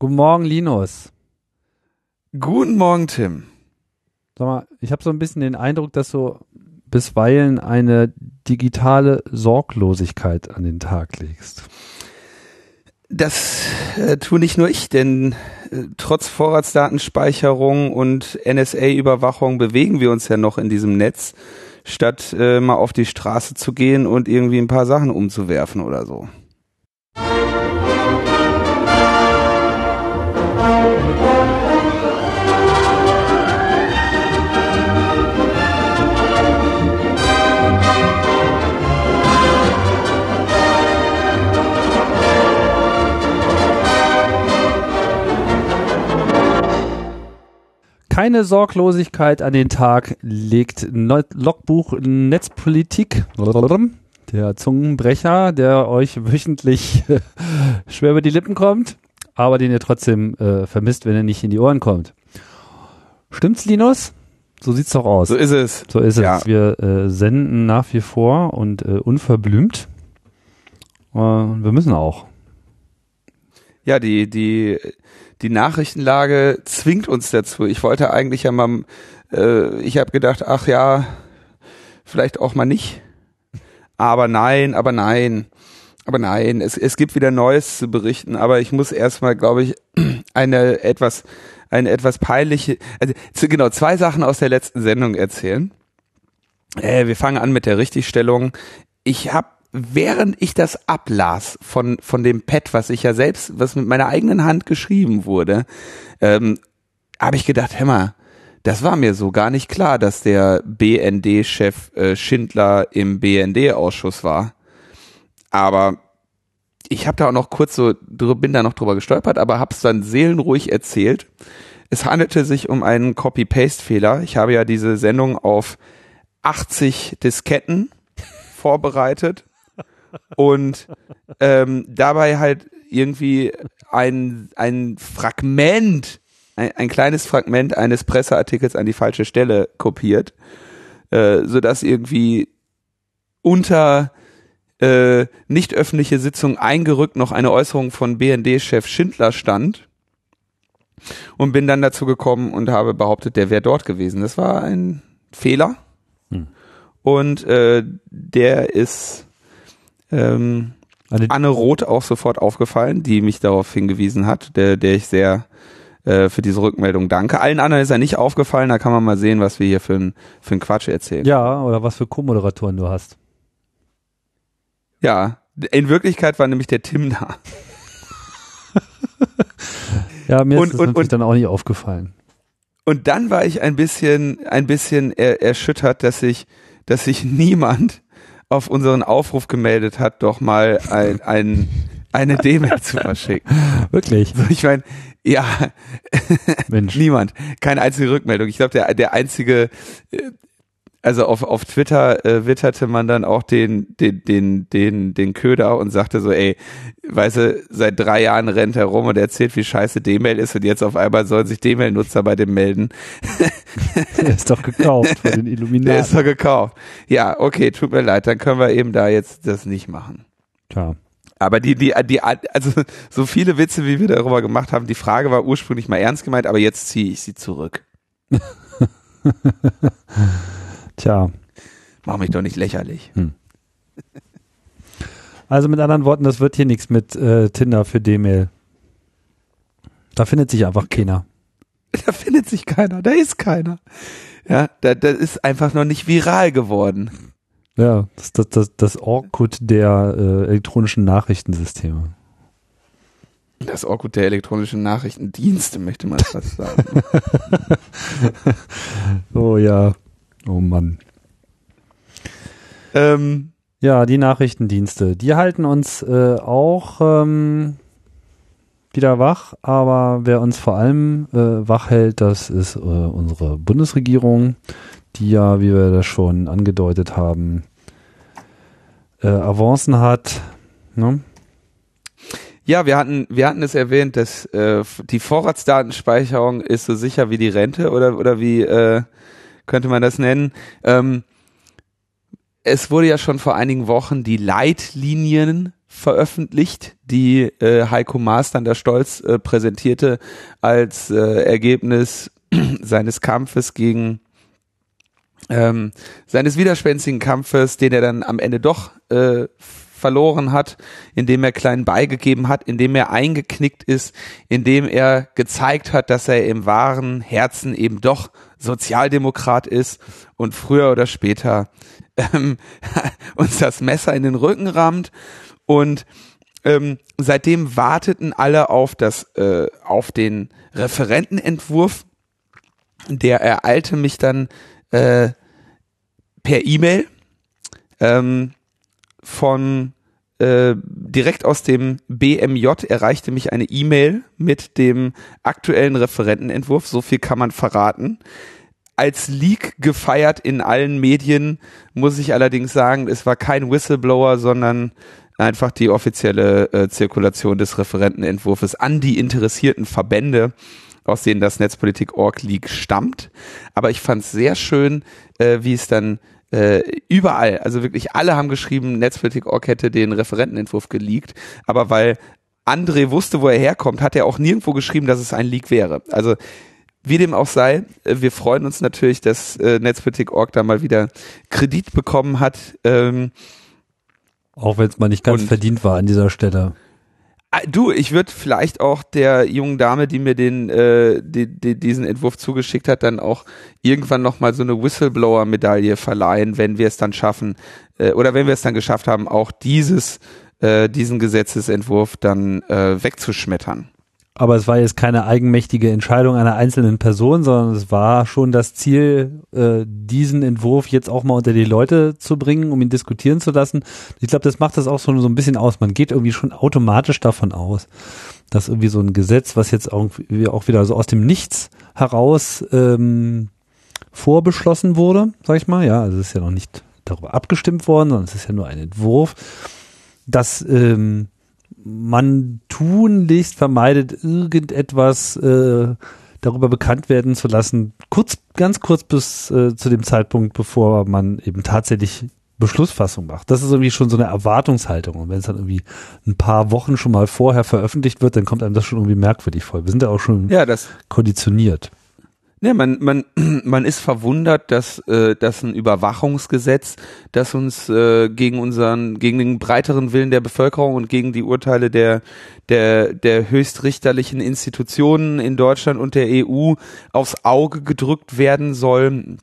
Guten Morgen, Linus. Guten Morgen, Tim. Sag mal, ich habe so ein bisschen den Eindruck, dass du bisweilen eine digitale Sorglosigkeit an den Tag legst. Das äh, tue nicht nur ich, denn äh, trotz Vorratsdatenspeicherung und NSA-Überwachung bewegen wir uns ja noch in diesem Netz, statt äh, mal auf die Straße zu gehen und irgendwie ein paar Sachen umzuwerfen oder so. Keine Sorglosigkeit an den Tag legt Logbuch Netzpolitik, der Zungenbrecher, der euch wöchentlich schwer über die Lippen kommt, aber den ihr trotzdem äh, vermisst, wenn er nicht in die Ohren kommt. Stimmt's, Linus? So sieht's doch aus. So ist es. So ist Ja. es. Wir äh, senden nach wie vor und äh, unverblümt. Wir müssen auch. Ja, die, die, die Nachrichtenlage zwingt uns dazu. Ich wollte eigentlich ja mal, äh, ich habe gedacht, ach ja, vielleicht auch mal nicht. Aber nein, aber nein, aber nein, es, es gibt wieder Neues zu berichten, aber ich muss erstmal, glaube ich, eine etwas, eine etwas peinliche, also genau, zwei Sachen aus der letzten Sendung erzählen. Äh, wir fangen an mit der Richtigstellung. Ich habe während ich das ablas von von dem Pad, was ich ja selbst, was mit meiner eigenen Hand geschrieben wurde, ähm, habe ich gedacht, Hämmer, das war mir so gar nicht klar, dass der BND-Chef äh, Schindler im BND-Ausschuss war. Aber ich habe da auch noch kurz so, bin da noch drüber gestolpert, aber hab's dann seelenruhig erzählt. Es handelte sich um einen Copy-Paste-Fehler. Ich habe ja diese Sendung auf 80 Disketten vorbereitet und ähm, dabei halt irgendwie ein, ein Fragment, ein, ein kleines Fragment eines Presseartikels an die falsche Stelle kopiert, äh, sodass irgendwie unter äh, nicht öffentliche Sitzung eingerückt noch eine Äußerung von BND-Chef Schindler stand und bin dann dazu gekommen und habe behauptet, der wäre dort gewesen. Das war ein Fehler Hm. und äh, der ist ähm, Anne Roth auch sofort aufgefallen, die mich darauf hingewiesen hat, der, der ich sehr äh, für diese Rückmeldung danke. Allen anderen ist er nicht aufgefallen, da kann man mal sehen, was wir hier für ein, für ein Quatsch erzählen. ja, oder was für Co-Moderatoren du hast. ja, in Wirklichkeit war nämlich der Tim da. Ja, mir Und- ist das und- und- dann auch nicht aufgefallen. Und dann war ich ein bisschen, ein bisschen er, erschüttert, dass sich, dass sich niemand auf unseren Aufruf gemeldet hat, doch mal ein, ein, eine D-Mail zu verschicken. Wirklich? So, Ich meine, ja, Mensch. niemand, keine einzige Rückmeldung. Ich glaube, der, der einzige, äh, also auf, auf Twitter äh, witterte man dann auch den, den, den, den, den Köder und sagte so, ey, weißt du, seit drei Jahren rennt er rum und erzählt, wie scheiße D-Mail ist und jetzt auf einmal sollen sich D-Mail-Nutzer bei dem melden. Der ist doch gekauft von den Der ist Illuminaten. doch gekauft. Ja, okay, tut mir leid, dann können wir eben da jetzt das nicht machen. Tja. Aber die, die, die, also so viele Witze, wie wir darüber gemacht haben, die Frage war ursprünglich mal ernst gemeint, aber jetzt ziehe ich sie zurück. Tja. Mach mich doch nicht lächerlich. Also mit anderen Worten, das wird hier nichts mit äh, Tinder für D-Mail. Da findet sich einfach keiner. Da findet sich keiner, da ist keiner. Ja, da, das ist einfach noch nicht viral geworden. Ja, das das, das, das Orkut der äh, elektronischen Nachrichtensysteme. Das Orkut der elektronischen Nachrichtendienste, möchte man fast sagen. Oh ja. Oh Mann. ähm, Ja, die Nachrichtendienste, die halten uns äh, auch ähm, wieder wach, aber wer uns vor allem äh, wach hält, das ist äh, unsere Bundesregierung, die ja, wie wir das schon angedeutet haben, äh, Avancen hat. Ne? ja, wir hatten, wir hatten es erwähnt, dass äh, die Vorratsdatenspeicherung ist so sicher wie die Rente oder, oder wie äh, könnte man das nennen. Ähm, es wurde ja schon vor einigen Wochen die Leitlinien veröffentlicht, die äh, Heiko Maas dann da stolz äh, präsentierte als äh, Ergebnis seines Kampfes gegen ähm, seines widerspenstigen Kampfes, den er dann am Ende doch äh, verloren hat, indem er klein beigegeben hat, indem er eingeknickt ist, indem er gezeigt hat, dass er im wahren Herzen eben doch Sozialdemokrat ist und früher oder später ähm, uns das Messer in den Rücken rammt. Und ähm, seitdem warteten alle auf das, äh, auf den Referentenentwurf. Der ereilte mich dann äh, per E-Mail ähm, von äh, direkt aus dem BMJ erreichte mich eine E-Mail mit dem aktuellen Referentenentwurf. So viel kann man verraten. Als Leak gefeiert in allen Medien, muss ich allerdings sagen, es war kein Whistleblower, sondern einfach die offizielle äh, Zirkulation des Referentenentwurfs an die interessierten Verbände aus denen das Netzpolitik.org Leak stammt. Aber ich fand es sehr schön, äh, wie es dann äh, überall, also wirklich alle haben geschrieben, Netzpolitik.org hätte den Referentenentwurf geleakt, aber weil André wusste, wo er herkommt, hat er auch nirgendwo geschrieben, dass es ein Leak wäre. Also wie dem auch sei, äh, wir freuen uns natürlich, dass äh, Netzpolitik.org da mal wieder Kredit bekommen hat. Ähm, auch wenn es mal nicht ganz verdient war an dieser Stelle. Ah, du, ich würde vielleicht auch der jungen Dame, die mir den, äh, die, die, diesen Entwurf zugeschickt hat, dann auch irgendwann nochmal so eine Whistleblower-Medaille verleihen, wenn wir es dann schaffen, äh, oder wenn wir es dann geschafft haben, auch dieses, äh, diesen Gesetzesentwurf dann äh, wegzuschmettern. Aber es war jetzt keine eigenmächtige Entscheidung einer einzelnen Person, sondern es war schon das Ziel, äh, diesen Entwurf jetzt auch mal unter die Leute zu bringen, um ihn diskutieren zu lassen. Ich glaube, das macht das auch so, so ein bisschen aus. Man geht irgendwie schon automatisch davon aus, dass irgendwie so ein Gesetz, was jetzt irgendwie auch wieder so aus dem Nichts heraus ähm, vorbeschlossen wurde, sag ich mal, ja, also es ist ja noch nicht darüber abgestimmt worden, sondern es ist ja nur ein Entwurf, dass ähm, man tunlichst vermeidet, irgendetwas äh, darüber bekannt werden zu lassen, kurz, ganz kurz bis äh, zu dem Zeitpunkt, bevor man eben tatsächlich Beschlussfassung macht. Das ist irgendwie schon so eine Erwartungshaltung. Und wenn es dann irgendwie ein paar Wochen schon mal vorher veröffentlicht wird, dann kommt einem das schon irgendwie merkwürdig vor. Wir sind ja auch schon ja, das, konditioniert. Ja, man, man, man ist verwundert, dass, äh, dass ein Überwachungsgesetz, das uns äh, gegen unseren, gegen den breiteren Willen der Bevölkerung und gegen die Urteile der, der, der höchstrichterlichen Institutionen in Deutschland und der EU aufs Auge gedrückt werden soll,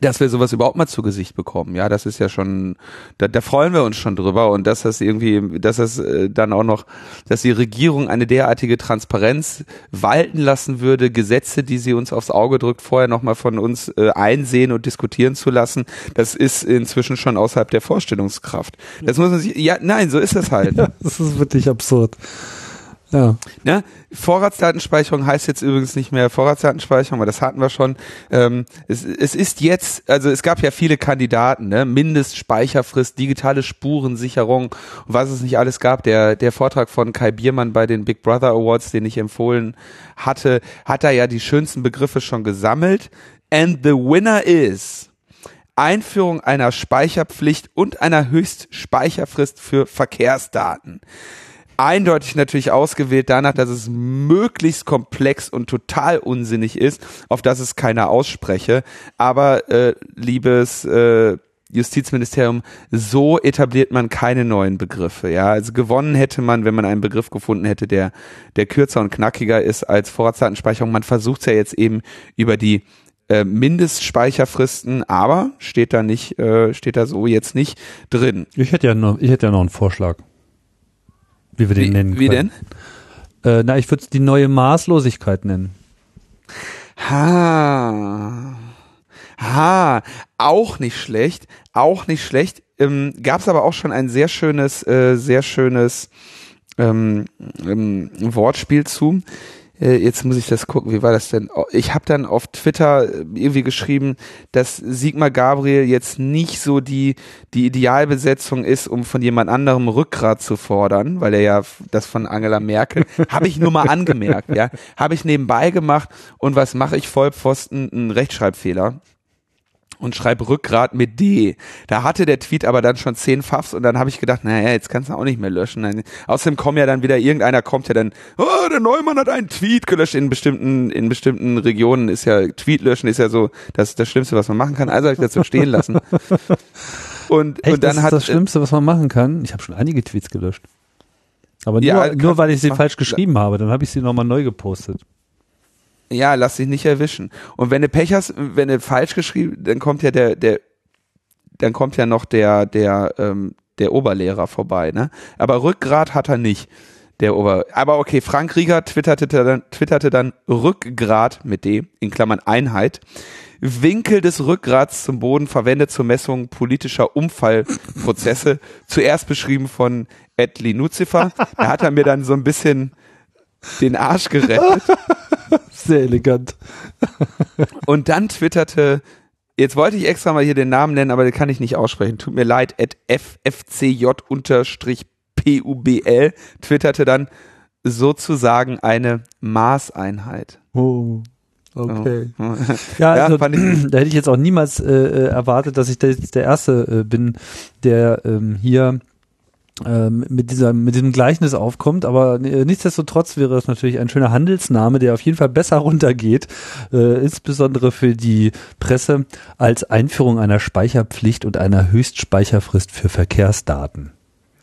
dass wir sowas überhaupt mal zu Gesicht bekommen. Ja, das ist ja schon, da, da freuen wir uns schon drüber und dass das irgendwie, dass das äh, dann auch noch, dass die Regierung eine derartige Transparenz walten lassen würde, Gesetze, die sie uns aufs Auge drückt, vorher nochmal von uns äh, einsehen und diskutieren zu lassen, das ist inzwischen schon außerhalb der Vorstellungskraft. Das muss man sich, ja, nein, so ist es halt. Ja, das ist wirklich absurd. Ja. Ne? Vorratsdatenspeicherung heißt jetzt übrigens nicht mehr Vorratsdatenspeicherung, weil das hatten wir schon. Ähm, es, es ist jetzt, also es gab ja viele Kandidaten, ne? Mindestspeicherfrist, digitale Spurensicherung, was es nicht alles gab. Der, der Vortrag von Kai Biermann bei den Big Brother Awards, den ich empfohlen hatte, hat da ja die schönsten Begriffe schon gesammelt. And the winner is Einführung einer Speicherpflicht und einer Höchstspeicherfrist für Verkehrsdaten eindeutig natürlich ausgewählt danach, dass es möglichst komplex und total unsinnig ist, auf das es keiner ausspreche. Aber äh, liebes äh, Justizministerium, so etabliert man keine neuen Begriffe. Ja, also gewonnen hätte man, wenn man einen Begriff gefunden hätte, der der kürzer und knackiger ist als Vorratsdatenspeicherung. Man versucht es ja jetzt eben über die äh, Mindestspeicherfristen, aber steht da nicht, äh, steht da so jetzt nicht drin. Ich hätte ja noch, ich hätte ja noch einen Vorschlag wie wir den wie, nennen Wie denn? Äh, na, ich würde es die neue Maßlosigkeit nennen. Ha. Ha. Auch nicht schlecht. Auch nicht schlecht. Ähm, Gab es aber auch schon ein sehr schönes, äh, sehr schönes ähm, ähm, Wortspiel zu. Äh, jetzt muss ich das gucken, wie war das denn? Oh, ich habe dann auf Twitter äh, irgendwie geschrieben, dass Sigmar Gabriel jetzt nicht so die, die Idealbesetzung ist, um von jemand anderem Rückgrat zu fordern, weil er ja das von Angela Merkel, habe ich nur mal angemerkt, ja, habe ich nebenbei gemacht und was mache ich Vollpfosten? Ein Rechtschreibfehler. Und schreibe Rückgrat mit D. Da hatte der Tweet aber dann schon zehn Pfaffs und dann habe ich gedacht, naja, jetzt kannst du auch nicht mehr löschen. Dann, außerdem kommen ja dann wieder, irgendeiner kommt ja dann, oh, der Neumann hat einen Tweet gelöscht. In bestimmten, in bestimmten Regionen ist ja, Tweet löschen ist ja so das, das Schlimmste, was man machen kann. Also habe ich das so stehen lassen. Und, Echt, und dann das hat das Schlimmste, was man machen kann. Ich habe schon einige Tweets gelöscht. Aber nur, ja, nur weil ich sie falsch geschrieben habe, dann habe ich sie nochmal neu gepostet. Ja, lass dich nicht erwischen. Und wenn du Pech hast, wenn du falsch geschrieben, dann kommt ja der, der, dann kommt ja noch der, der, ähm, der Oberlehrer vorbei, ne? Aber Rückgrat hat er nicht. Der Ober, aber okay, Frank Rieger twitterte dann, twitterte dann Rückgrat mit D, in Klammern Einheit. Winkel des Rückgrats zum Boden verwendet zur Messung politischer Umfallprozesse. Zuerst beschrieben von Edli Nuzifer. Da hat er mir dann so ein bisschen den Arsch gerettet. Sehr elegant. Und dann twitterte, jetzt wollte ich extra mal hier den Namen nennen, aber den kann ich nicht aussprechen. Tut mir leid, at ffcj-publ twitterte dann sozusagen eine Maßeinheit. Oh. Okay. Oh. Ja, also, ja, da hätte ich jetzt auch niemals äh, äh erwartet, dass ich jetzt der Erste äh, bin, der ähm, hier mit dieser mit diesem Gleichnis aufkommt, aber äh, nichtsdestotrotz wäre es natürlich ein schöner Handelsname, der auf jeden Fall besser runtergeht, äh, insbesondere für die Presse als Einführung einer Speicherpflicht und einer Höchstspeicherfrist für Verkehrsdaten.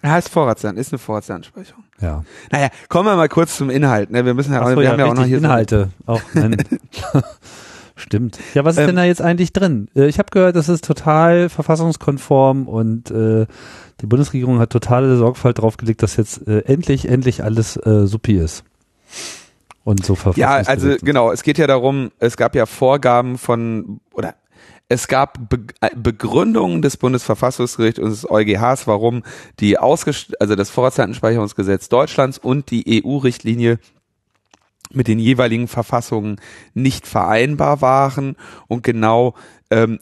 Ja, ist Vorratsdaten, ist eine Vorratsdatenspeicherung. Ja. Naja, kommen wir mal kurz zum Inhalt. Ne? Wir müssen ja, so, wir ja, haben ja auch noch hier Inhalte. So auch, Stimmt. Ja, was ist ähm, denn da jetzt eigentlich drin? Äh, ich habe gehört, das ist total verfassungskonform und äh, die Bundesregierung hat totale Sorgfalt drauf gelegt, dass jetzt äh, endlich, endlich alles äh, supi ist. Und so Ja, also genau, es geht ja darum, es gab ja Vorgaben von, oder es gab Be äh, Begründungen des Bundesverfassungsgerichts und des EuGHs, warum die Ausgest also das Vorratsdatenspeicherungsgesetz Deutschlands und die EU-Richtlinie mit den jeweiligen Verfassungen nicht vereinbar waren. Und genau ähm,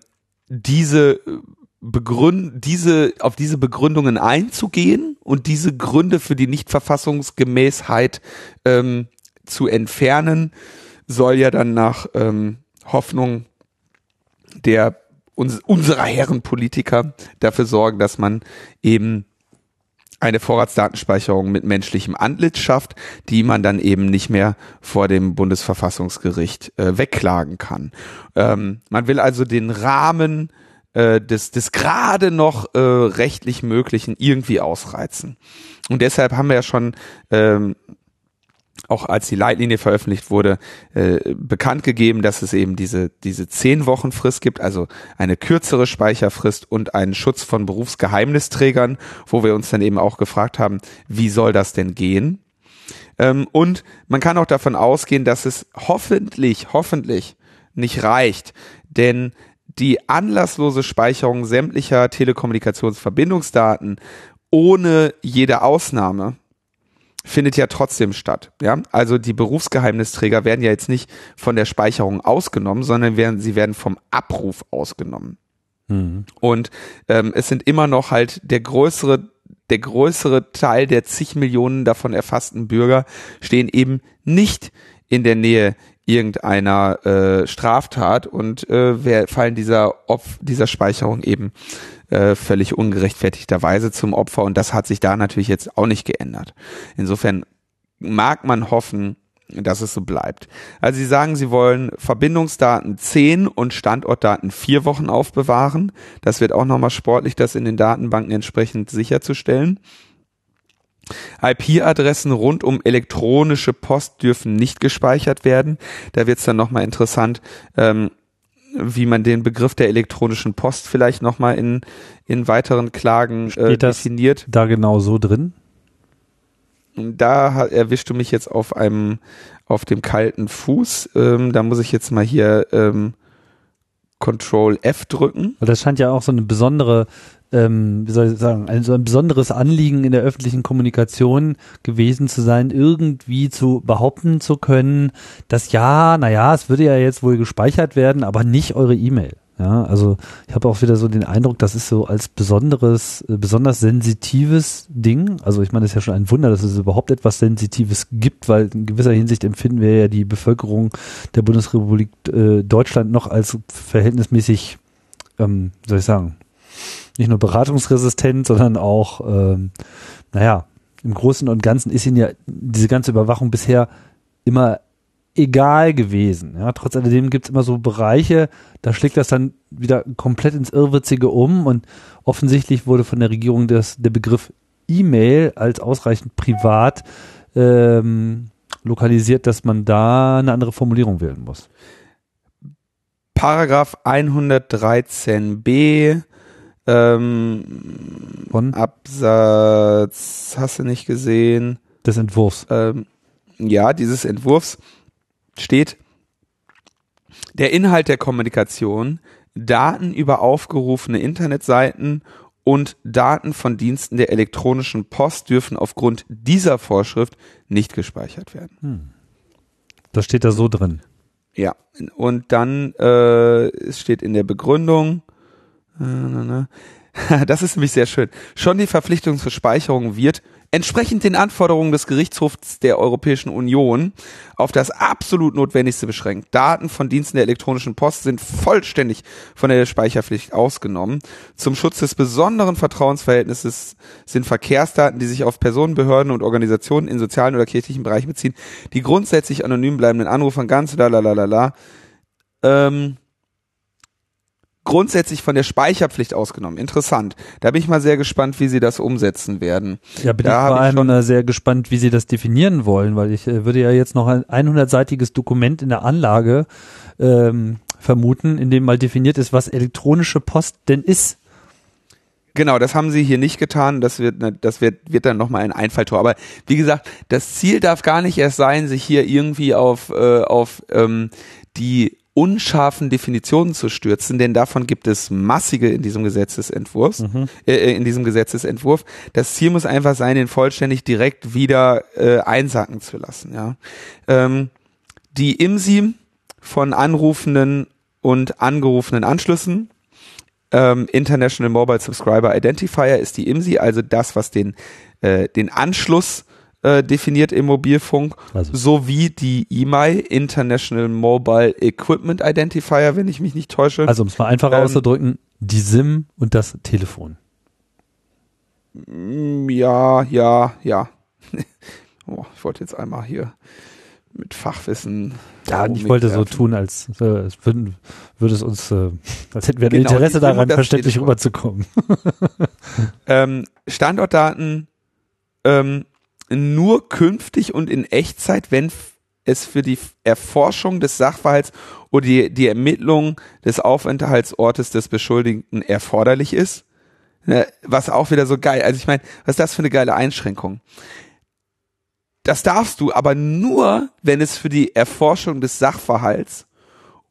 diese Begründ diese auf diese Begründungen einzugehen und diese Gründe für die Nichtverfassungsgemäßheit ähm, zu entfernen, soll ja dann nach ähm, Hoffnung der uns, unserer Herren Politiker dafür sorgen, dass man eben eine Vorratsdatenspeicherung mit menschlichem Antlitz schafft, die man dann eben nicht mehr vor dem Bundesverfassungsgericht äh, wegklagen kann. Ähm, man will also den Rahmen äh, des, des gerade noch äh, rechtlich Möglichen irgendwie ausreizen. Und deshalb haben wir ja schon ähm, auch als die Leitlinie veröffentlicht wurde, äh, bekannt gegeben, dass es eben diese, diese zehn Wochen Frist gibt, also eine kürzere Speicherfrist und einen Schutz von Berufsgeheimnisträgern, wo wir uns dann eben auch gefragt haben, wie soll das denn gehen? Ähm, und man kann auch davon ausgehen, dass es hoffentlich, hoffentlich nicht reicht, denn die anlasslose Speicherung sämtlicher Telekommunikationsverbindungsdaten ohne jede Ausnahme findet ja trotzdem statt. Ja, also die Berufsgeheimnisträger werden ja jetzt nicht von der Speicherung ausgenommen, sondern werden, sie werden vom Abruf ausgenommen. Mhm. Und ähm, es sind immer noch halt der größere der größere Teil der zig Millionen davon erfassten Bürger stehen eben nicht in der Nähe irgendeiner äh, Straftat und äh, fallen dieser Opf dieser Speicherung eben äh, völlig ungerechtfertigterweise zum Opfer und das hat sich da natürlich jetzt auch nicht geändert. Insofern mag man hoffen, dass es so bleibt. Also Sie sagen, Sie wollen Verbindungsdaten zehn und Standortdaten vier Wochen aufbewahren. Das wird auch nochmal sportlich, das in den Datenbanken entsprechend sicherzustellen. IP-Adressen rund um elektronische Post dürfen nicht gespeichert werden. Da wird es dann nochmal interessant, ähm, wie man den Begriff der elektronischen Post vielleicht nochmal in, in weiteren Klagen äh, definiert. da genau so drin? Da erwischst du mich jetzt auf einem, auf dem kalten Fuß. Ähm, da muss ich jetzt mal hier ähm, Control F drücken. Das scheint ja auch so eine besondere ähm, wie soll ich sagen, ein, so ein besonderes Anliegen in der öffentlichen Kommunikation gewesen zu sein, irgendwie zu behaupten zu können, dass ja, naja, es würde ja jetzt wohl gespeichert werden, aber nicht eure E-Mail. Ja, also ich habe auch wieder so den Eindruck, das ist so als besonderes, äh, besonders sensitives Ding. Also ich meine, es ist ja schon ein Wunder, dass es überhaupt etwas Sensitives gibt, weil in gewisser Hinsicht empfinden wir ja die Bevölkerung der Bundesrepublik äh, Deutschland noch als verhältnismäßig ähm, soll ich sagen, nicht nur beratungsresistent, sondern auch, ähm, naja, im Großen und Ganzen ist ihnen ja diese ganze Überwachung bisher immer egal gewesen. Ja, trotz alledem gibt es immer so Bereiche, da schlägt das dann wieder komplett ins Irrwitzige um und offensichtlich wurde von der Regierung das, der Begriff E-Mail als ausreichend privat ähm, lokalisiert, dass man da eine andere Formulierung wählen muss. Paragraph 113b ähm, Von? Absatz, hast du nicht gesehen? Des Entwurfs. Ähm, ja, dieses Entwurfs steht, der Inhalt der Kommunikation, Daten über aufgerufene Internetseiten und Daten von Diensten der elektronischen Post dürfen aufgrund dieser Vorschrift nicht gespeichert werden. Hm. Das steht da so drin. Ja, und dann äh, es steht in der Begründung, äh, das ist nämlich sehr schön, schon die Verpflichtung zur Speicherung wird entsprechend den Anforderungen des Gerichtshofs der Europäischen Union auf das absolut Notwendigste beschränkt. Daten von Diensten der elektronischen Post sind vollständig von der Speicherpflicht ausgenommen. Zum Schutz des besonderen Vertrauensverhältnisses sind Verkehrsdaten, die sich auf Personen, Behörden und Organisationen in sozialen oder kirchlichen Bereichen beziehen, die grundsätzlich anonym bleibenden Anrufern ganz la la la la la. Ähm, grundsätzlich von der Speicherpflicht ausgenommen. Interessant. Da bin ich mal sehr gespannt, wie sie das umsetzen werden. Ja, bin Da ich vor ich allem schon- äh, sehr gespannt, wie sie das definieren wollen, weil ich äh, würde ja jetzt noch ein 100-seitiges Dokument in der Anlage ähm, vermuten, in dem mal definiert ist, was elektronische Post denn ist. Genau, das haben sie hier nicht getan. Das wird, das wird, wird dann nochmal ein Einfalltor. Aber wie gesagt, das Ziel darf gar nicht erst sein, sich hier irgendwie auf, äh, auf ähm, die unscharfen Definitionen zu stürzen, denn davon gibt es massige in diesem Gesetzesentwurf, äh, äh, in diesem Gesetzesentwurf. Das Ziel muss einfach sein, den vollständig direkt wieder äh, einsacken zu lassen. Ja, ähm, die IMSI von anrufenden und angerufenen Anschlüssen ähm, International Mobile Subscriber Identifier ist die IMSI, also das, was den, äh, den Anschluss äh, definiert im Mobilfunk, Also- sowie die IMEI, International Mobile Equipment Identifier, wenn ich mich nicht täusche. Also um es mal einfach Ähm, auszudrücken, die SIM und das Telefon. Mm, ja, ja, ja. oh, ich wollte jetzt einmal hier mit Fachwissen. Ja, ich wollte so mitwerfen. tun, als äh, es würden, würde es uns, äh, als hätten wir ein Genau, Interesse daran, verständlich rüberzukommen. ähm, Standortdaten ähm, nur künftig und in Echtzeit, wenn es für die Erforschung des Sachverhalts oder die, die Ermittlung des Aufenthaltsortes des Beschuldigten erforderlich ist. Ne, Was auch wieder so geil. Also ich meine, was ist das für eine geile Einschränkung? Das darfst du aber nur, wenn es für die Erforschung des Sachverhalts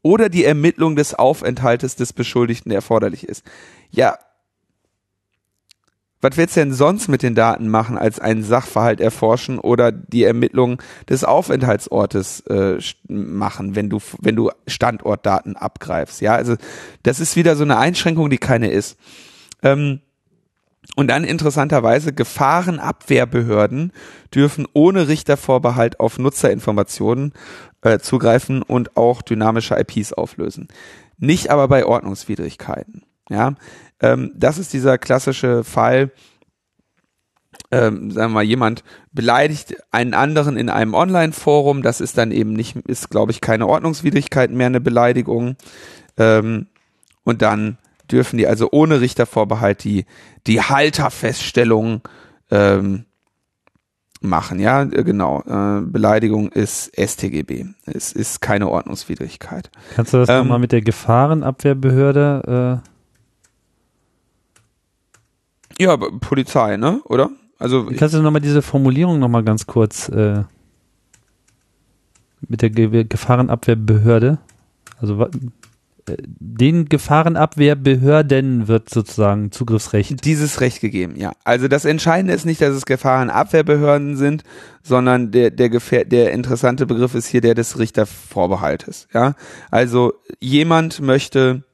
oder die Ermittlung des Aufenthaltes des Beschuldigten erforderlich ist. Ja, was willst du denn sonst mit den Daten machen, als einen Sachverhalt erforschen oder die Ermittlung des Aufenthaltsortes äh, machen, wenn du, wenn du Standortdaten abgreifst? Ja, also das ist wieder so eine Einschränkung, die keine ist. Ähm, und dann interessanterweise Gefahrenabwehrbehörden dürfen ohne Richtervorbehalt auf Nutzerinformationen äh, zugreifen und auch dynamische IPs auflösen. Nicht aber bei Ordnungswidrigkeiten. Ja, ähm, das ist dieser klassische Fall, ähm, sagen wir mal, jemand beleidigt einen anderen in einem Online-Forum, das ist dann eben nicht, ist glaube ich keine Ordnungswidrigkeit mehr eine Beleidigung. Ähm, und dann dürfen die also ohne Richtervorbehalt die, die Halterfeststellung ähm, machen. Ja, äh, genau. Äh, Beleidigung ist StGB. Es ist keine Ordnungswidrigkeit. Kannst du das Ähm, nochmal mit der Gefahrenabwehrbehörde? Ja, Polizei, ne? Oder? Also kannst du nochmal diese Formulierung nochmal ganz kurz äh, mit der Ge Gefahrenabwehrbehörde? Also äh, den Gefahrenabwehrbehörden wird sozusagen Zugriffsrecht. dieses Recht gegeben, ja. Also das Entscheidende ist nicht, dass es Gefahrenabwehrbehörden sind, sondern der, der, Gefähr der interessante Begriff ist hier der des Richtervorbehaltes, ja. Also jemand möchte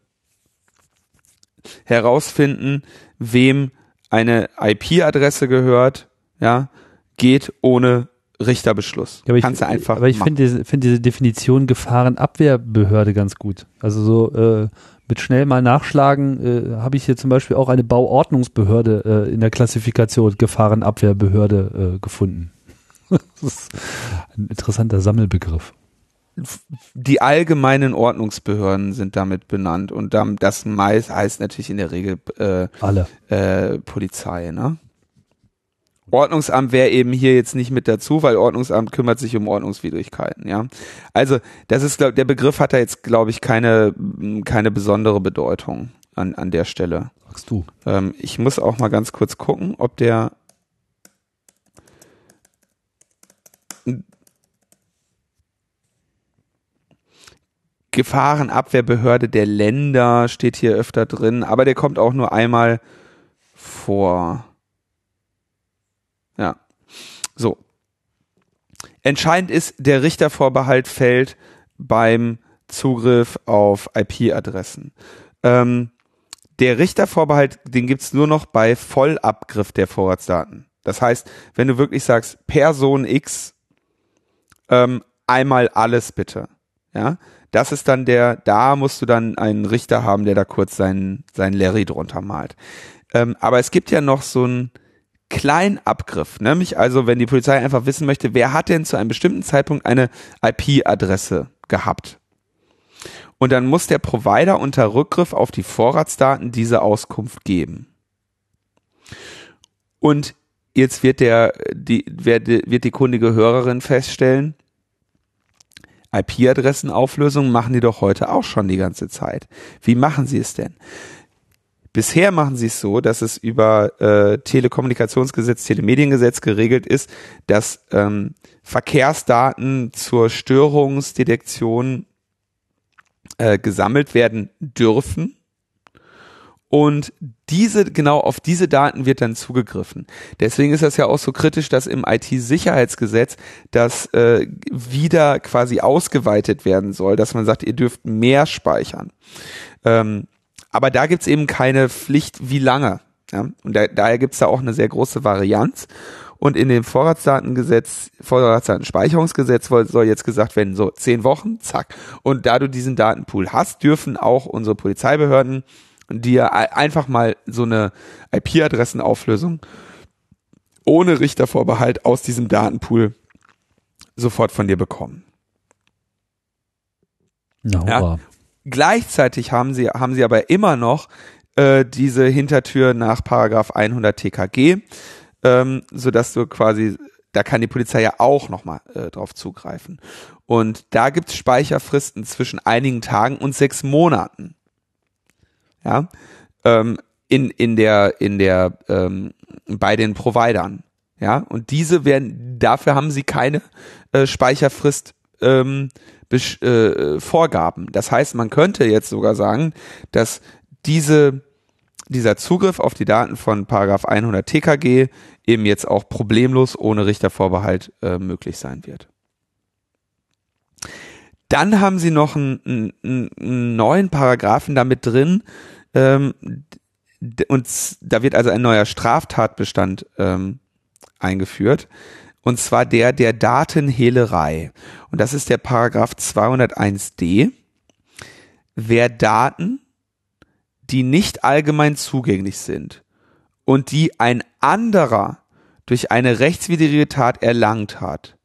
herausfinden, wem eine IP-Adresse gehört, ja, geht ohne Richterbeschluss. Ja, aber ich, Kannst du einfach aber ich finde diese, find diese Definition Gefahrenabwehrbehörde ganz gut. Also so äh, mit schnell mal nachschlagen, äh, habe ich hier zum Beispiel auch eine Bauordnungsbehörde äh, in der Klassifikation Gefahrenabwehrbehörde äh, gefunden. das ist ein interessanter Sammelbegriff. Die allgemeinen Ordnungsbehörden sind damit benannt und das meist heißt natürlich in der Regel äh, alle äh, Polizei, ne? Ordnungsamt wäre eben hier jetzt nicht mit dazu, weil Ordnungsamt kümmert sich um Ordnungswidrigkeiten, ja. Also, das ist, glaub, der Begriff hat da jetzt, glaube ich, keine, keine besondere Bedeutung an, an der Stelle. Sagst du. Ähm, ich muss auch mal ganz kurz gucken, ob der Gefahrenabwehrbehörde der Länder steht hier öfter drin, aber der kommt auch nur einmal vor. Ja. So. Entscheidend ist, der Richtervorbehalt fällt beim Zugriff auf IP-Adressen. Ähm, der Richtervorbehalt, den gibt's nur noch bei Vollabgriff der Vorratsdaten. Das heißt, wenn du wirklich sagst, Person X, ähm, einmal alles bitte. Ja, das ist dann der, da musst du dann einen Richter haben, der da kurz seinen, seinen Larry drunter malt. Ähm, aber es gibt ja noch so einen kleinen Abgriff, nämlich also, wenn die Polizei einfach wissen möchte, wer hat denn zu einem bestimmten Zeitpunkt eine IP-Adresse gehabt. Und dann muss der Provider unter Rückgriff auf die Vorratsdaten diese Auskunft geben. Und jetzt wird der, die, wird die kundige Hörerin feststellen, IP-Adressenauflösung machen die doch heute auch schon die ganze Zeit. Wie machen sie es denn? Bisher machen sie es so, dass es über äh, Telekommunikationsgesetz, Telemediengesetz geregelt ist, dass ähm, Verkehrsdaten zur Störungsdetektion äh, gesammelt werden dürfen und diese, genau auf diese Daten wird dann zugegriffen. Deswegen ist das ja auch so kritisch, dass im IT-Sicherheitsgesetz das äh, wieder quasi ausgeweitet werden soll, dass man sagt, ihr dürft mehr speichern. Ähm, aber da gibt's eben keine Pflicht, wie lange. Ja? Und da, daher gibt's da auch eine sehr große Varianz. Und in dem Vorratsdatengesetz, Vorratsdatenspeicherungsgesetz soll jetzt gesagt werden, so zehn Wochen, zack. Und da du diesen Datenpool hast, dürfen auch unsere Polizeibehörden dir einfach mal so eine IP-Adressenauflösung ohne Richtervorbehalt aus diesem Datenpool sofort von dir bekommen. Na, ja. Gleichzeitig haben sie, haben sie aber immer noch äh, diese Hintertür nach Paragraph 100 TKG, ähm, so dass du quasi, da kann die Polizei ja auch nochmal äh, drauf zugreifen. Und da gibt's Speicherfristen zwischen einigen Tagen und sechs Monaten ja, ähm, in, in der, in der, ähm, bei den Providern. Ja, und diese werden, dafür haben sie keine äh, Speicherfrist ähm, äh, Vorgaben. Das heißt, man könnte jetzt sogar sagen, dass diese, dieser Zugriff auf die Daten von Paragraph 100 TKG eben jetzt auch problemlos ohne Richtervorbehalt äh, möglich sein wird. Dann haben sie noch einen, einen, einen neuen Paragraphen damit drin, ähm, und da wird also ein neuer Straftatbestand ähm, eingeführt. Und zwar der der Datenhehlerei. Und das ist der Paragraph 201d. Wer Daten, die nicht allgemein zugänglich sind und die ein anderer durch eine rechtswidrige Tat erlangt hat,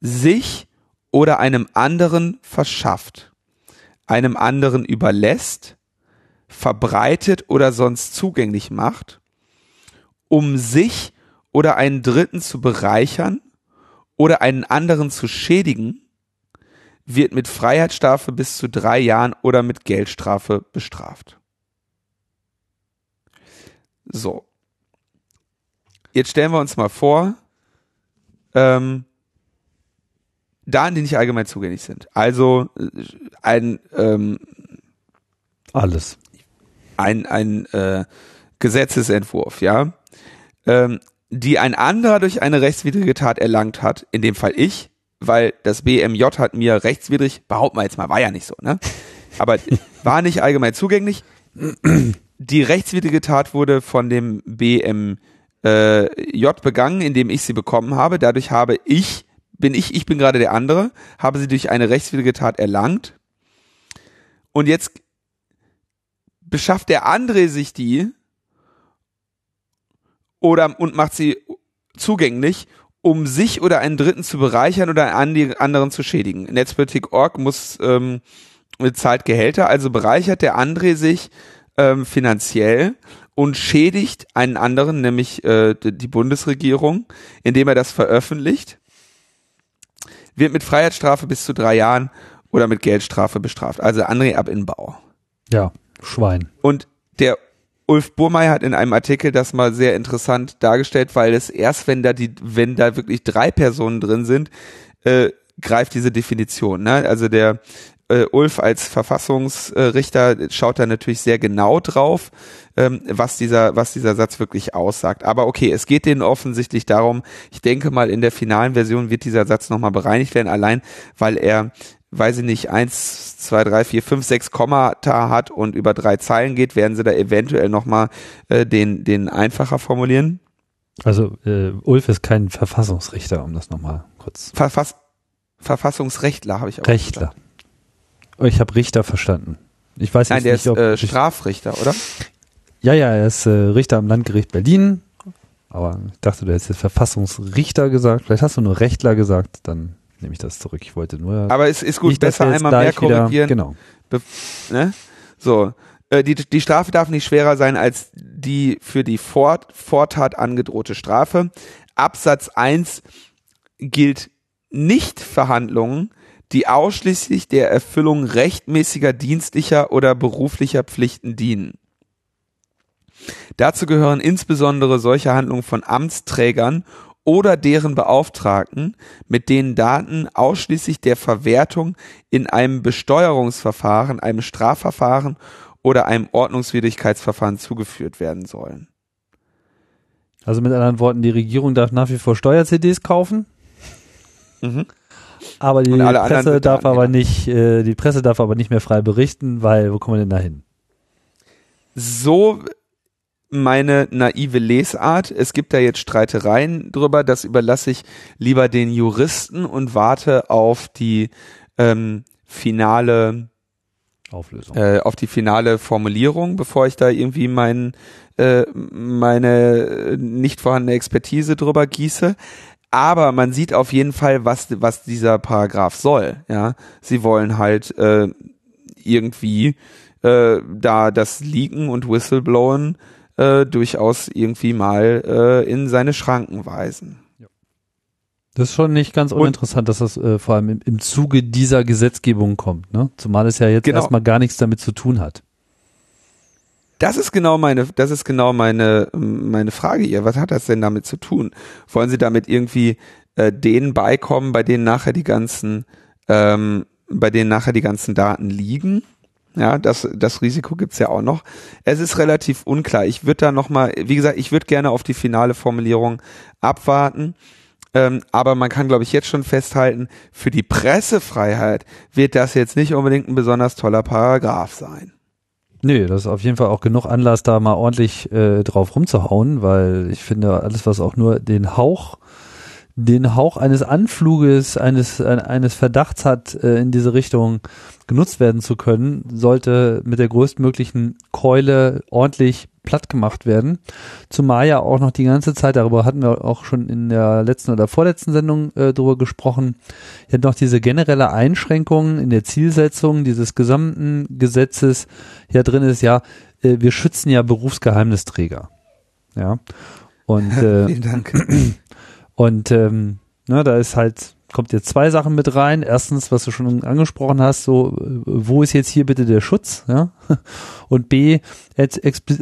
sich oder einem anderen verschafft, einem anderen überlässt verbreitet oder sonst zugänglich macht, um sich oder einen Dritten zu bereichern oder einen anderen zu schädigen, wird mit Freiheitsstrafe bis zu drei Jahren oder mit Geldstrafe bestraft. So. Jetzt stellen wir uns mal vor, ähm, Daten, die nicht allgemein zugänglich sind. Also äh, ein ähm, alles ein, ein äh, Gesetzesentwurf, ja, ähm, die ein anderer durch eine rechtswidrige Tat erlangt hat, in dem Fall ich, weil das BMJ hat mir rechtswidrig, behaupten wir jetzt mal, war ja nicht so, ne? Aber war nicht allgemein zugänglich. Die rechtswidrige Tat wurde von dem BMJ begangen, indem ich sie bekommen habe. Dadurch habe ich, bin ich, ich bin gerade der andere, habe sie durch eine rechtswidrige Tat erlangt. Und jetzt beschafft der André sich die oder und macht sie zugänglich, um sich oder einen Dritten zu bereichern oder einen anderen zu schädigen. Netzpolitik.org muss ähm, zahlt Gehälter, also bereichert der André sich ähm, finanziell und schädigt einen anderen, nämlich äh, die Bundesregierung, indem er das veröffentlicht, wird mit Freiheitsstrafe bis zu drei Jahren oder mit Geldstrafe bestraft. Also André ab in Bau. Ja, Schwein. Und der Ulf Burmeier hat in einem Artikel das mal sehr interessant dargestellt, weil es erst, wenn da die, wenn da wirklich drei Personen drin sind, äh, greift diese Definition. Ne? Also der äh, Ulf als Verfassungsrichter schaut da natürlich sehr genau drauf, ähm, was dieser, was dieser Satz wirklich aussagt. Aber okay, es geht denen offensichtlich darum, ich denke mal, in der finalen Version wird dieser Satz nochmal bereinigt werden, allein weil er weiß ich nicht, eins, zwei, drei, vier, fünf, sechs Kommata hat und über drei Zeilen geht, werden sie da eventuell nochmal äh, den, den einfacher formulieren. Also äh, Ulf ist kein Verfassungsrichter, um das nochmal kurz. Verfass Verfassungsrechtler habe ich auch. Rechtler. Gesagt. Oh, ich habe Richter verstanden. Ich weiß Nein, nicht, der ist ob äh, Strafrichter, oder? Ja, ja, er ist äh, Richter am Landgericht Berlin. Aber ich dachte, du hättest jetzt Verfassungsrichter gesagt. Vielleicht hast du nur Rechtler gesagt. Dann nehme ich das zurück. Ich wollte nur. Aber es ist gut, nicht, besser einmal mehr korrigieren. Wieder, genau. Ne? So. Äh, die, die Strafe darf nicht schwerer sein als die für die Fort, Vortat angedrohte Strafe. Absatz 1 gilt nicht Verhandlungen, die ausschließlich der Erfüllung rechtmäßiger dienstlicher oder beruflicher Pflichten dienen. Dazu gehören insbesondere solche Handlungen von Amtsträgern oder deren Beauftragten, mit denen Daten ausschließlich der Verwertung in einem Besteuerungsverfahren, einem Strafverfahren oder einem Ordnungswidrigkeitsverfahren zugeführt werden sollen. Also mit anderen Worten, die Regierung darf nach wie vor Steuer-CDs kaufen. Mhm. Aber die Presse darf aber nicht, äh, die Presse darf aber nicht mehr frei berichten, weil wo kommen wir denn da hin? So meine naive Lesart. Es gibt da jetzt Streitereien drüber. Das überlasse ich lieber den Juristen und warte auf die ähm, finale Auflösung. Äh, auf die finale Formulierung, bevor ich da irgendwie mein, äh, meine nicht vorhandene Expertise drüber gieße. Aber man sieht auf jeden Fall, was, was dieser Paragraph soll. Ja, sie wollen halt äh, irgendwie äh, da das Leaken und Whistleblowen äh, durchaus irgendwie mal äh, in seine Schranken weisen. Das ist schon nicht ganz uninteressant, und, dass das äh, vor allem im, im Zuge dieser Gesetzgebung kommt, ne? Zumal es ja jetzt genau. erstmal gar nichts damit zu tun hat. Das ist genau meine, das ist genau meine, meine Frage hier. Was hat das denn damit zu tun? Wollen Sie damit irgendwie äh, denen beikommen, bei denen nachher die ganzen, ähm, bei denen nachher die ganzen Daten liegen? Ja, das, das Risiko gibt's ja auch noch. Es ist relativ unklar. Ich würde da nochmal, wie gesagt, ich würde gerne auf die finale Formulierung abwarten. Ähm, aber man kann, glaube ich, jetzt schon festhalten, für die Pressefreiheit wird das jetzt nicht unbedingt ein besonders toller Paragraph sein. Nö, das ist auf jeden Fall auch genug Anlass, da mal ordentlich äh, drauf rumzuhauen, weil ich finde, alles, was auch nur den Hauch den Hauch eines Anfluges, eines, eines Verdachts hat, äh, in diese Richtung genutzt werden zu können, sollte mit der größtmöglichen Keule ordentlich platt gemacht werden. Zumal ja auch noch die ganze Zeit, darüber hatten wir auch schon in der letzten oder vorletzten Sendung äh, drüber gesprochen, ja noch diese generelle Einschränkung in der Zielsetzung dieses gesamten Gesetzes ja drin ist, ja, äh, wir schützen ja Berufsgeheimnisträger. Ja. Und äh, Vielen Dank. Und ähm, ne, da ist halt, kommt jetzt zwei Sachen mit rein. Erstens, was du schon angesprochen hast, so, äh, wo ist jetzt hier bitte der Schutz? Ja? Und B,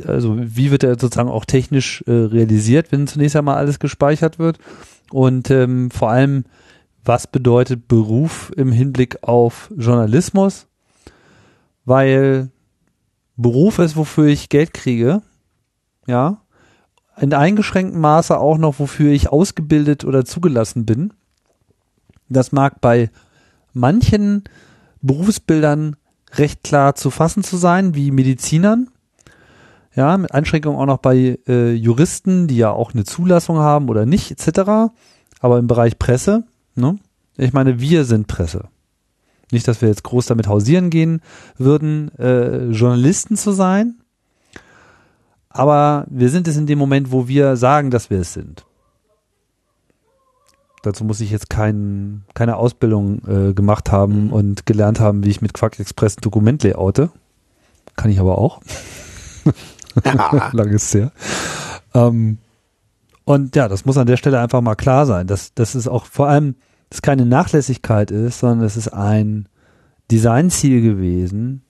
also wie wird er sozusagen auch technisch äh, realisiert, wenn zunächst einmal alles gespeichert wird? Und ähm, vor allem, was bedeutet Beruf im Hinblick auf Journalismus? Weil Beruf ist, wofür ich Geld kriege, ja, in eingeschränktem Maße auch noch, wofür ich ausgebildet oder zugelassen bin. Das mag bei manchen Berufsbildern recht klar zu fassen zu sein, wie Medizinern. Ja, mit Einschränkungen auch noch bei äh, Juristen, die ja auch eine Zulassung haben oder nicht, etc. Aber im Bereich Presse, ne? Ich meine, wir sind Presse. Nicht, dass wir jetzt groß damit hausieren gehen würden, äh, Journalisten zu sein. Aber wir sind es in dem Moment, wo wir sagen, dass wir es sind. Dazu muss ich jetzt kein, keine Ausbildung äh, gemacht haben und gelernt haben, wie ich mit Quark Express ein Dokument layoute. Kann ich aber auch. Lang ist her. Ähm, und ja, das muss an der Stelle einfach mal klar sein, dass, dass es auch vor allem dass keine Nachlässigkeit ist, sondern es ist ein Designziel gewesen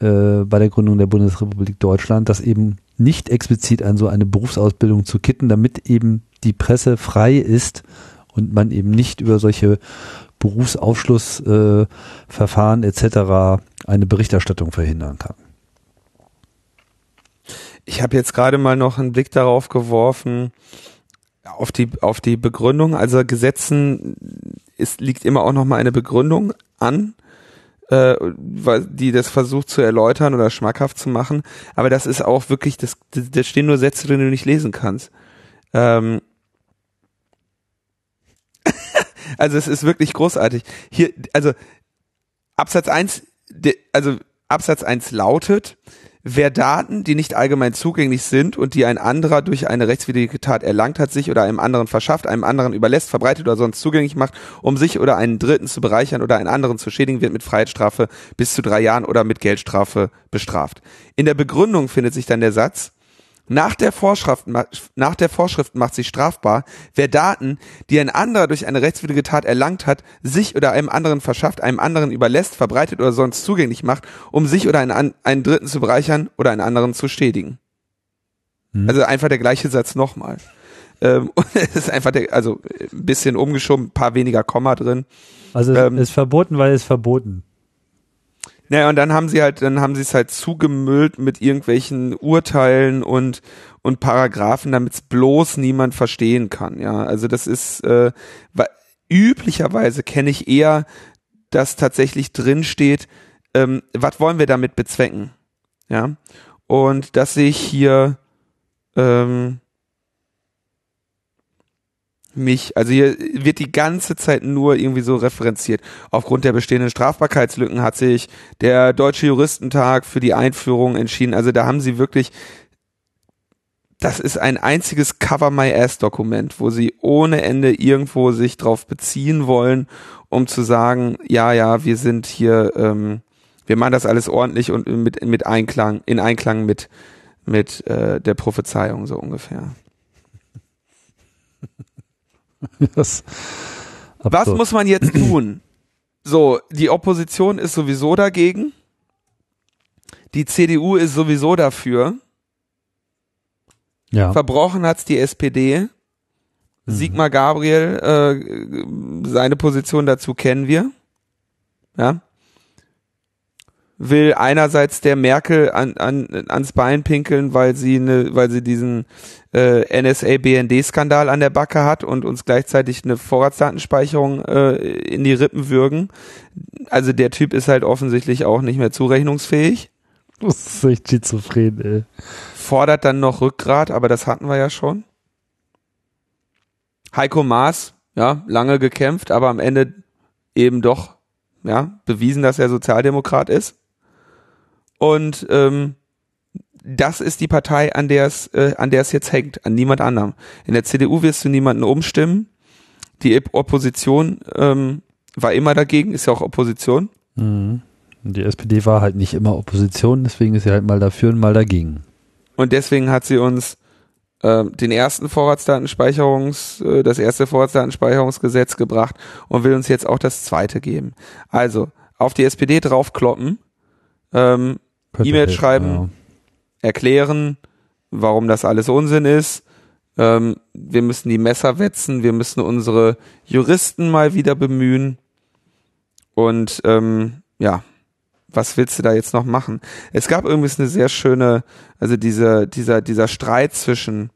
äh, bei der Gründung der Bundesrepublik Deutschland, das eben nicht explizit an so eine Berufsausbildung zu kitten, damit eben die Presse frei ist und man eben nicht über solche Berufsausschlussverfahren äh, etc. eine Berichterstattung verhindern kann. Ich habe jetzt gerade mal noch einen Blick darauf geworfen, auf die, auf die Begründung. Also Gesetzen ist, liegt immer auch noch mal eine Begründung an, äh, die das versucht zu erläutern oder schmackhaft zu machen. Aber das ist auch wirklich, das, da stehen nur Sätze drin, die du nicht lesen kannst. Ähm also es ist wirklich großartig. Hier, also Absatz eins, also Absatz eins lautet, Wer Daten, die nicht allgemein zugänglich sind und die ein anderer durch eine rechtswidrige Tat erlangt hat, sich oder einem anderen verschafft, einem anderen überlässt, verbreitet oder sonst zugänglich macht, um sich oder einen Dritten zu bereichern oder einen anderen zu schädigen, wird mit Freiheitsstrafe bis zu drei Jahren oder mit Geldstrafe bestraft. In der Begründung findet sich dann der Satz, nach der, Vorschrift, nach der Vorschrift macht sich strafbar, wer Daten, die ein anderer durch eine rechtswidrige Tat erlangt hat, sich oder einem anderen verschafft, einem anderen überlässt, verbreitet oder sonst zugänglich macht, um sich oder einen, einen Dritten zu bereichern oder einen anderen zu stetigen. Hm. Also einfach der gleiche Satz nochmal. Ähm, es ist einfach der, also ein bisschen umgeschoben, ein paar weniger Komma drin. Also ähm, ist verboten, weil es verboten. Naja, und dann haben sie halt, dann haben sie es halt zugemüllt mit irgendwelchen Urteilen und und Paragraphen, damit es bloß niemand verstehen kann. Ja, also das ist äh, üblicherweise kenne ich eher, dass tatsächlich drin steht, ähm, was wollen wir damit bezwecken? Ja, und dass ich hier ähm, mich, also hier wird die ganze Zeit nur irgendwie so referenziert. Aufgrund der bestehenden Strafbarkeitslücken hat sich der Deutsche Juristentag für die Einführung entschieden. Also da haben sie wirklich, das ist ein einziges Cover My Ass Dokument, wo sie ohne Ende irgendwo sich drauf beziehen wollen, um zu sagen, ja, ja, wir sind hier, ähm, wir machen das alles ordentlich und mit, mit Einklang, in Einklang mit, mit äh, der Prophezeiung so ungefähr. Was muss man jetzt tun? So, die Opposition ist sowieso dagegen. Die CDU ist sowieso dafür. Ja. Verbrochen hat's die SPD. Mhm. Sigmar Gabriel, äh, seine Position dazu kennen wir. Ja will einerseits der Merkel an, an, ans Bein pinkeln, weil sie ne, weil sie diesen äh, NSA-BND-Skandal an der Backe hat und uns gleichzeitig eine Vorratsdatenspeicherung äh, in die Rippen würgen. Also der Typ ist halt offensichtlich auch nicht mehr zurechnungsfähig. Das ist echt schizophren, ey. Fordert dann noch Rückgrat, aber das hatten wir ja schon. Heiko Maas, ja, lange gekämpft, aber am Ende eben doch, ja, bewiesen, dass er Sozialdemokrat ist. Und ähm, das ist die Partei, an der es, äh, an der es jetzt hängt, an niemand anderem. In der CDU wirst du niemanden umstimmen. Die Opposition ähm, war immer dagegen, ist ja auch Opposition. Mhm. Die SPD war halt nicht immer Opposition, deswegen ist sie halt mal dafür und mal dagegen. Und deswegen hat sie uns äh, den ersten Vorratsdatenspeicherungs, äh, das erste Vorratsdatenspeicherungsgesetz gebracht und will uns jetzt auch das zweite geben. Also auf die SPD draufkloppen, ähm, E-Mail schreiben, ja. erklären, warum das alles Unsinn ist. Ähm, wir müssen die Messer wetzen, wir müssen unsere Juristen mal wieder bemühen. Und ähm, ja, was willst du da jetzt noch machen? Es gab irgendwie eine sehr schöne, also dieser, dieser, dieser Streit zwischen,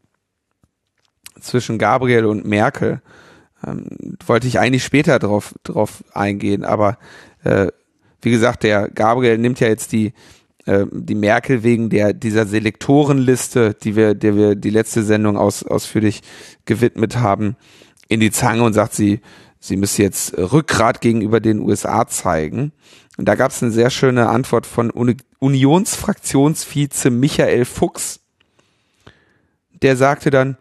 zwischen Gabriel und Merkel. Ähm, wollte ich eigentlich später drauf, drauf eingehen, aber äh, wie gesagt, der Gabriel nimmt ja jetzt die, äh, die Merkel wegen der dieser Selektorenliste, die wir, der wir die letzte Sendung aus, ausführlich gewidmet haben, in die Zange und sagt, sie, sie müsse jetzt Rückgrat gegenüber den USA zeigen. Und da gab es eine sehr schöne Antwort von Uni Unionsfraktionsvize Michael Fuchs. Der sagte dann,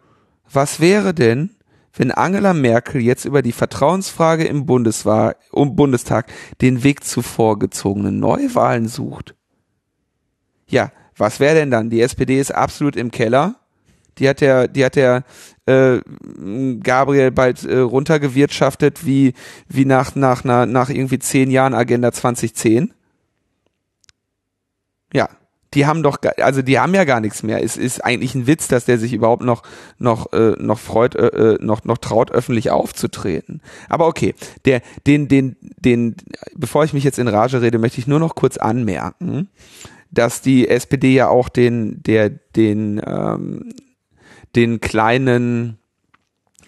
was wäre denn, wenn Angela Merkel jetzt über die Vertrauensfrage im Bundeswahl, um Bundestag den Weg zu vorgezogenen Neuwahlen sucht? Ja, was wäre denn dann? Die SPD ist absolut im Keller. Die hat der, die hat der äh, Gabriel bald äh, runtergewirtschaftet wie wie nach nach nach, nach irgendwie zehn Jahren Agenda 2010. Ja, die haben doch, also die haben ja gar nichts mehr. Es ist eigentlich ein Witz, dass der sich überhaupt noch noch äh, noch freut, äh, äh noch noch traut, öffentlich aufzutreten. Aber okay, der den den den, bevor ich mich jetzt in Rage rede, möchte ich nur noch kurz anmerken, dass die SPD ja auch den der den ähm, den kleinen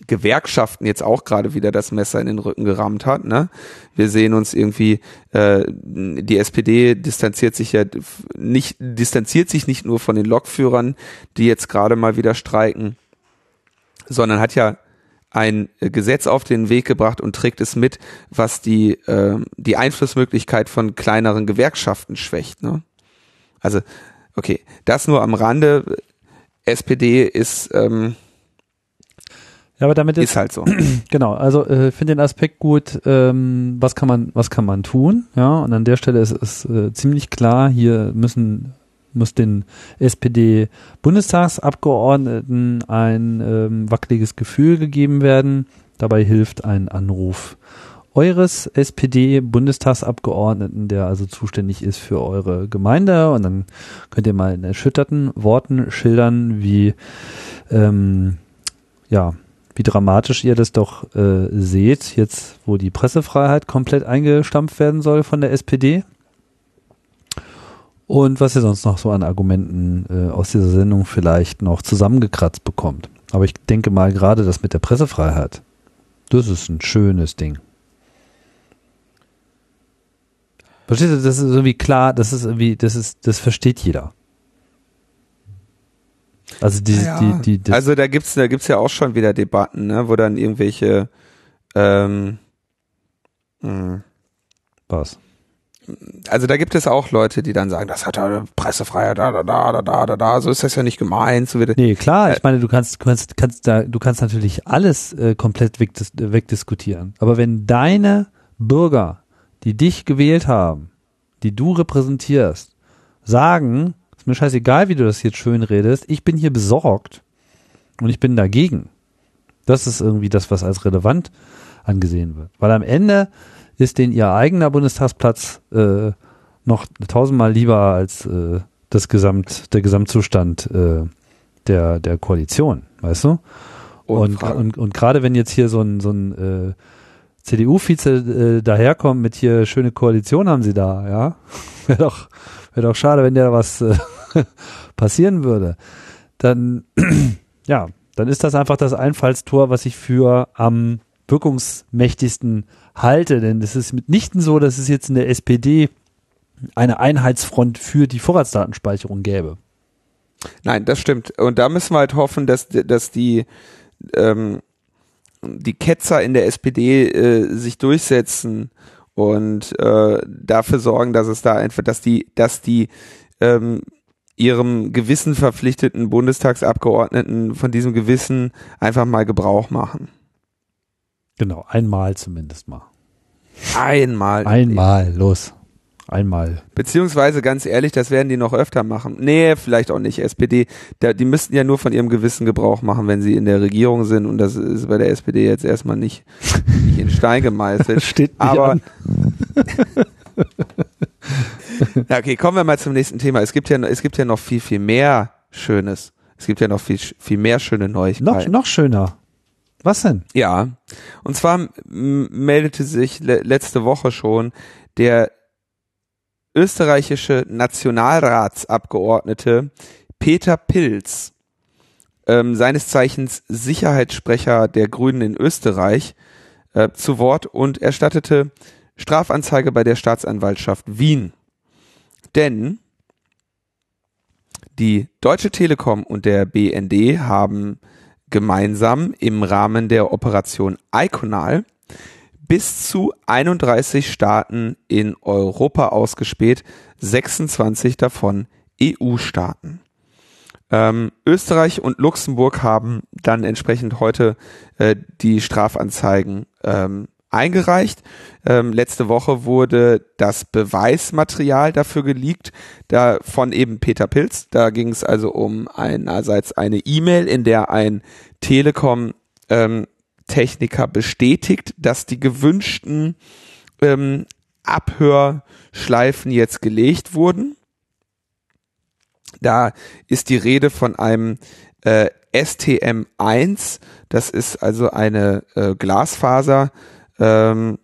Gewerkschaften jetzt auch gerade wieder das Messer in den Rücken gerammt hat. Ne? Wir sehen uns irgendwie, äh, die SPD distanziert sich ja nicht, distanziert sich nicht nur von den Lokführern, die jetzt gerade mal wieder streiken, sondern hat ja ein Gesetz auf den Weg gebracht und trägt es mit, was die, äh, die Einflussmöglichkeit von kleineren Gewerkschaften schwächt. Ne? Also, okay, das nur am Rande. SPD ist ähm, ja, aber damit ist, ist halt so. Genau, also äh, finde den Aspekt gut, ähm, was kann man, was kann man tun, ja, und an der Stelle ist es äh, ziemlich klar, hier müssen muss den SPD-Bundestagsabgeordneten ein ähm, wackeliges Gefühl gegeben werden. Dabei hilft ein Anruf eures SPD-Bundestagsabgeordneten, der also zuständig ist für eure Gemeinde. Und dann könnt ihr mal in erschütterten Worten schildern, wie ähm, ja, wie dramatisch ihr das doch äh, seht, jetzt wo die Pressefreiheit komplett eingestampft werden soll von der SPD. Und was ihr sonst noch so an Argumenten äh, aus dieser Sendung vielleicht noch zusammengekratzt bekommt. Aber ich denke mal gerade das mit der Pressefreiheit, das ist ein schönes Ding. Versteht ihr, das ist irgendwie klar, das ist irgendwie, das ist, das versteht jeder. Also die, ja, die, die, also da gibt's, da gibt's ja auch schon wieder Debatten, ne, wo dann irgendwelche, ähm, mh. Hm. was? Also da gibt es auch Leute, die dann sagen, das hat ja Pressefreiheit, da, da, da, da, da, da, da, so ist das ja nicht gemeint. So wird nee, klar, äh, ich meine, du kannst, du kannst, kannst da, du kannst natürlich alles äh, komplett wegdis wegdiskutieren. Aber wenn deine Bürger die dich gewählt haben, die du repräsentierst, sagen, ist mir scheißegal, wie du das jetzt schön redest, ich bin hier besorgt und ich bin dagegen. Das ist irgendwie das, was als relevant angesehen wird. Weil am Ende ist denen ihr eigener Bundestagsplatz äh, noch tausendmal lieber als äh, das Gesamt, der Gesamtzustand äh, der, der Koalition, weißt du? Und, und, und, und gerade wenn jetzt hier so ein, so ein äh, CDU-Vize äh, daherkommt mit hier schöne Koalition haben sie da, ja. Wäre doch, wäre doch schade, wenn der was äh, passieren würde. Dann, ja, dann ist das einfach das Einfallstor, was ich für am wirkungsmächtigsten halte. Denn es ist mitnichten so, dass es jetzt in der SPD eine Einheitsfront für die Vorratsdatenspeicherung gäbe. Nein, das stimmt. Und da müssen wir halt hoffen, dass, dass die ähm, die Ketzer in der SPD äh, sich durchsetzen und äh, dafür sorgen, dass es da einfach, dass die, dass die ähm, ihrem Gewissen verpflichteten Bundestagsabgeordneten von diesem Gewissen einfach mal Gebrauch machen. Genau, einmal zumindest mal. Einmal. Einmal, los. Einmal. Beziehungsweise ganz ehrlich, das werden die noch öfter machen. Nee, vielleicht auch nicht. SPD, der, die müssten ja nur von ihrem Gewissen Gebrauch machen, wenn sie in der Regierung sind. Und das ist bei der SPD jetzt erstmal nicht, nicht in Stein gemeißelt. Steht nicht Aber ja, okay, kommen wir mal zum nächsten Thema. Es gibt ja, es gibt ja noch viel, viel mehr Schönes. Es gibt ja noch viel, viel mehr schöne Neuigkeiten. Noch, noch schöner. Was denn? Ja. Und zwar meldete sich le letzte Woche schon der österreichische Nationalratsabgeordnete Peter Pilz, ähm, seines Zeichens Sicherheitssprecher der Grünen in Österreich, äh, zu Wort und erstattete Strafanzeige bei der Staatsanwaltschaft Wien. Denn die Deutsche Telekom und der BND haben gemeinsam im Rahmen der Operation Iconal bis zu 31 Staaten in Europa ausgespäht, 26 davon EU-Staaten. Ähm, Österreich und Luxemburg haben dann entsprechend heute äh, die Strafanzeigen ähm, eingereicht. Ähm, letzte Woche wurde das Beweismaterial dafür geleakt, da von eben Peter Pilz. Da ging es also um einerseits eine E-Mail, in der ein Telekom ähm, Techniker bestätigt, dass die gewünschten ähm, Abhörschleifen jetzt gelegt wurden. Da ist die Rede von einem äh, STM1, das ist also eine äh, Glasfaser ähm,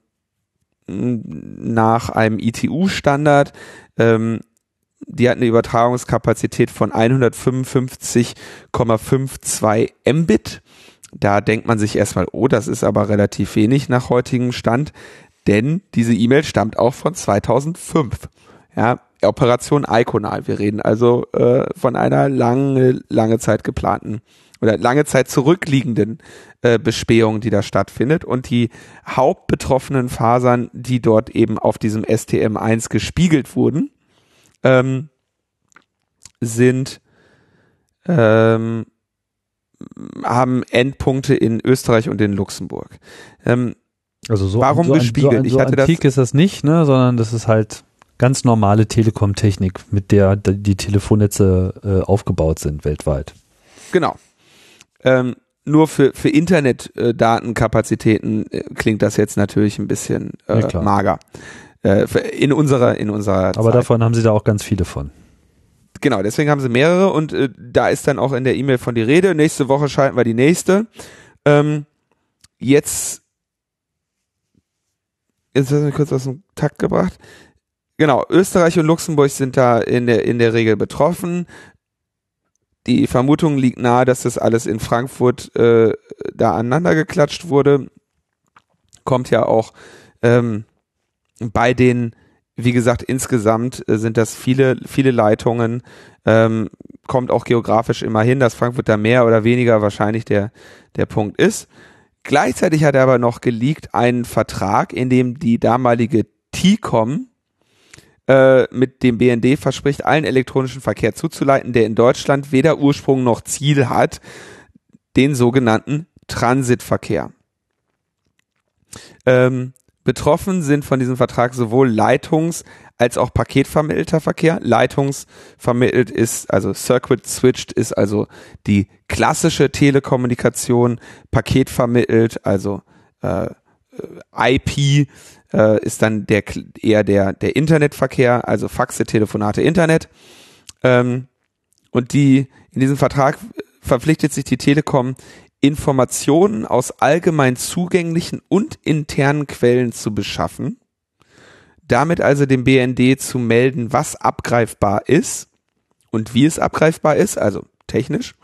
nach einem ITU-Standard. Ähm, die hat eine Übertragungskapazität von 155,52 Mbit. Da denkt man sich erstmal, oh, das ist aber relativ wenig nach heutigem Stand, denn diese E-Mail stammt auch von 2005. Ja, Operation Iconal. Wir reden also äh, von einer lange, lange Zeit geplanten oder lange Zeit zurückliegenden äh, Bespähung, die da stattfindet. Und die hauptbetroffenen Fasern, die dort eben auf diesem STM1 gespiegelt wurden, ähm, sind ähm, haben Endpunkte in Österreich und in Luxemburg. Ähm, also so, warum so gespiegelt? So, so ich hatte antik das, ist das nicht, ne, sondern das ist halt ganz normale Telekom-Technik, mit der die Telefonnetze äh, aufgebaut sind weltweit. Genau. Ähm, nur für, für Internetdatenkapazitäten äh, klingt das jetzt natürlich ein bisschen äh, Ja, mager. Äh, in unserer, in unserer Aber Zeit. davon haben sie da auch ganz viele von. Genau, deswegen haben sie mehrere und äh, da ist dann auch in der E-Mail von die Rede. Nächste Woche schalten wir die nächste. Ähm, jetzt, jetzt hast du mich kurz aus dem Takt gebracht. Genau, Österreich und Luxemburg sind da in der, in der Regel betroffen. Die Vermutung liegt nahe, dass das alles in Frankfurt äh, da aneinander geklatscht wurde. Kommt ja auch ähm, bei den, wie gesagt, insgesamt äh, sind das viele, viele Leitungen. Ähm, kommt auch geografisch immer hin, dass Frankfurt da mehr oder weniger wahrscheinlich der, der Punkt ist. Gleichzeitig hat er aber noch geleakt einen Vertrag, in dem die damalige TICOM äh, mit dem BND verspricht, allen elektronischen Verkehr zuzuleiten, der in Deutschland weder Ursprung noch Ziel hat, den sogenannten Transitverkehr. Ähm, betroffen sind von diesem Vertrag sowohl Leitungs- als auch paketvermittelter Verkehr. Leitungsvermittelt ist, also Circuit switched ist also die klassische Telekommunikation, paketvermittelt, also äh, IP äh, ist dann der eher der der Internetverkehr, also Faxe, Telefonate, Internet. Ähm, und die in diesem Vertrag verpflichtet sich die Telekom Informationen aus allgemein zugänglichen und internen Quellen zu beschaffen, damit also dem BND zu melden, was abgreifbar ist und wie es abgreifbar ist, also technisch,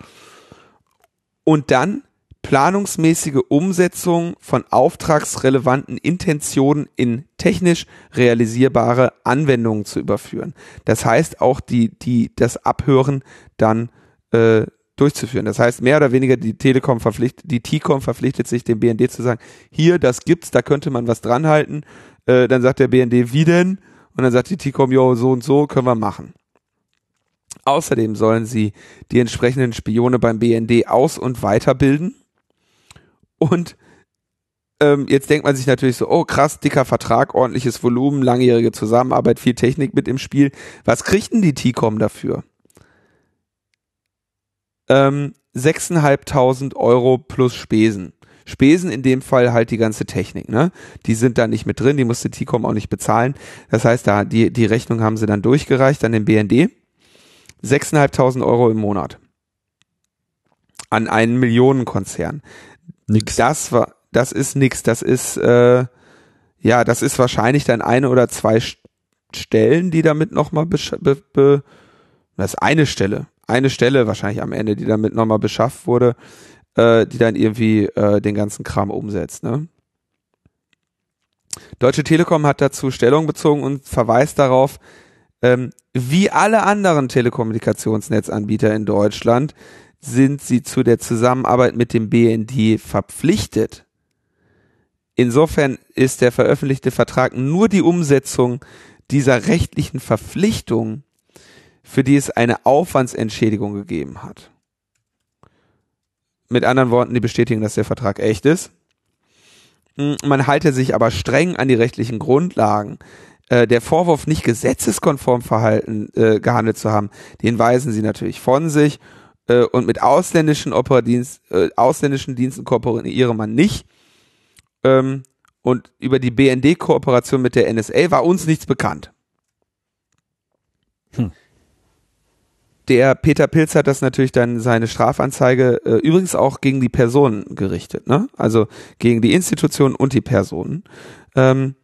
und dann planungsmäßige Umsetzung von auftragsrelevanten Intentionen in technisch realisierbare Anwendungen zu überführen. Das heißt auch die, die, das Abhören dann äh, durchzuführen. Das heißt, mehr oder weniger die Telekom verpflichtet, die T-Com verpflichtet sich dem BND zu sagen, hier, das gibt's, da könnte man was dran halten. Äh, dann sagt der BND, wie denn? Und dann sagt die T-Com, jo, so und so können wir machen. Außerdem sollen sie die entsprechenden Spione beim BND aus- und weiterbilden. Und ähm, jetzt denkt man sich natürlich so, oh krass, dicker Vertrag, ordentliches Volumen, langjährige Zusammenarbeit, viel Technik mit im Spiel. Was kriegt denn die T-Com dafür? Ähm, 6.500 Euro plus Spesen. Spesen in dem Fall halt die ganze Technik, ne? Die sind da nicht mit drin, die musste T-Com auch nicht bezahlen. Das heißt, da die, die Rechnung haben sie dann durchgereicht an den BND. 6.500 Euro im Monat. An einen Millionenkonzern. Nix. Das war, das ist nix. Das ist, äh, ja, das ist wahrscheinlich dann eine oder zwei St- Stellen, die damit nochmal, be, be, das ist eine Stelle, eine Stelle wahrscheinlich am Ende, die damit nochmal beschafft wurde, äh, die dann irgendwie äh, den ganzen Kram umsetzt, ne? Deutsche Telekom hat dazu Stellung bezogen und verweist darauf, ähm, wie alle anderen Telekommunikationsnetzanbieter in Deutschland sind sie zu der Zusammenarbeit mit dem BND verpflichtet. Insofern ist der veröffentlichte Vertrag nur die Umsetzung dieser rechtlichen Verpflichtung, für die es eine Aufwandsentschädigung gegeben hat. Mit anderen Worten, die bestätigen, dass der Vertrag echt ist. Hm, man halte sich aber streng an die rechtlichen Grundlagen. Äh, der Vorwurf, nicht gesetzeskonform verhalten, äh, gehandelt zu haben, den weisen sie natürlich von sich. Äh, und mit ausländischen Operadienst, äh, ausländischen Diensten kooperiere man nicht. Ähm, und über die BND-Kooperation mit der NSA war uns nichts bekannt. Hm. Der Peter Pilz hat das natürlich dann seine Strafanzeige äh, übrigens auch gegen die Personen gerichtet, ne? Also gegen die Institutionen und die Personen. Ähm,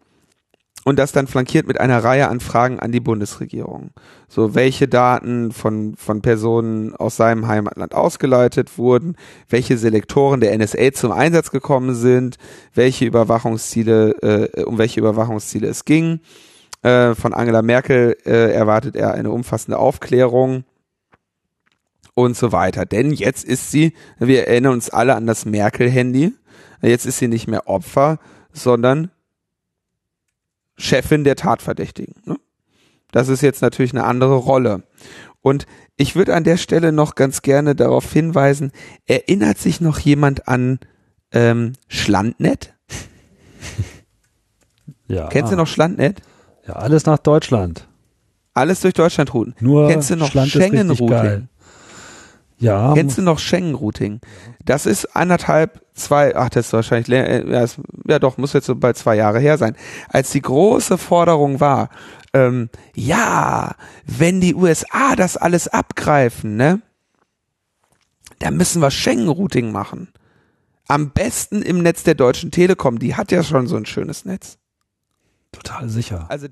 und das dann flankiert mit einer Reihe an Fragen an die Bundesregierung. So, welche Daten von, von Personen aus seinem Heimatland ausgeleitet wurden, welche Selektoren der NSA zum Einsatz gekommen sind, welche Überwachungsziele, äh, um welche Überwachungsziele es ging. Äh, von Angela Merkel äh, erwartet er eine umfassende Aufklärung und so weiter. Denn jetzt ist sie, wir erinnern uns alle an das Merkel-Handy, jetzt ist sie nicht mehr Opfer, sondern Chefin der Tatverdächtigen. Ne? Das ist jetzt natürlich eine andere Rolle. Und ich würde an der Stelle noch ganz gerne darauf hinweisen, erinnert sich noch jemand an ähm, Schlandnet? Ja. Kennst du noch Schlandnet? Ja, alles nach Deutschland. Alles durch Deutschland routen. Nur Kennst du noch Schengen-Routing? Ja. Kennst du noch Schengen-Routing? Das ist anderthalb, zwei, ach, das ist wahrscheinlich, äh, ja, ist, ja doch, muss jetzt so bei zwei Jahre her sein. Als die große Forderung war, ähm, ja, wenn die USA das alles abgreifen, ne, dann müssen wir Schengen-Routing machen. Am besten im Netz der Deutschen Telekom, die hat ja schon so ein schönes Netz. Total sicher. Also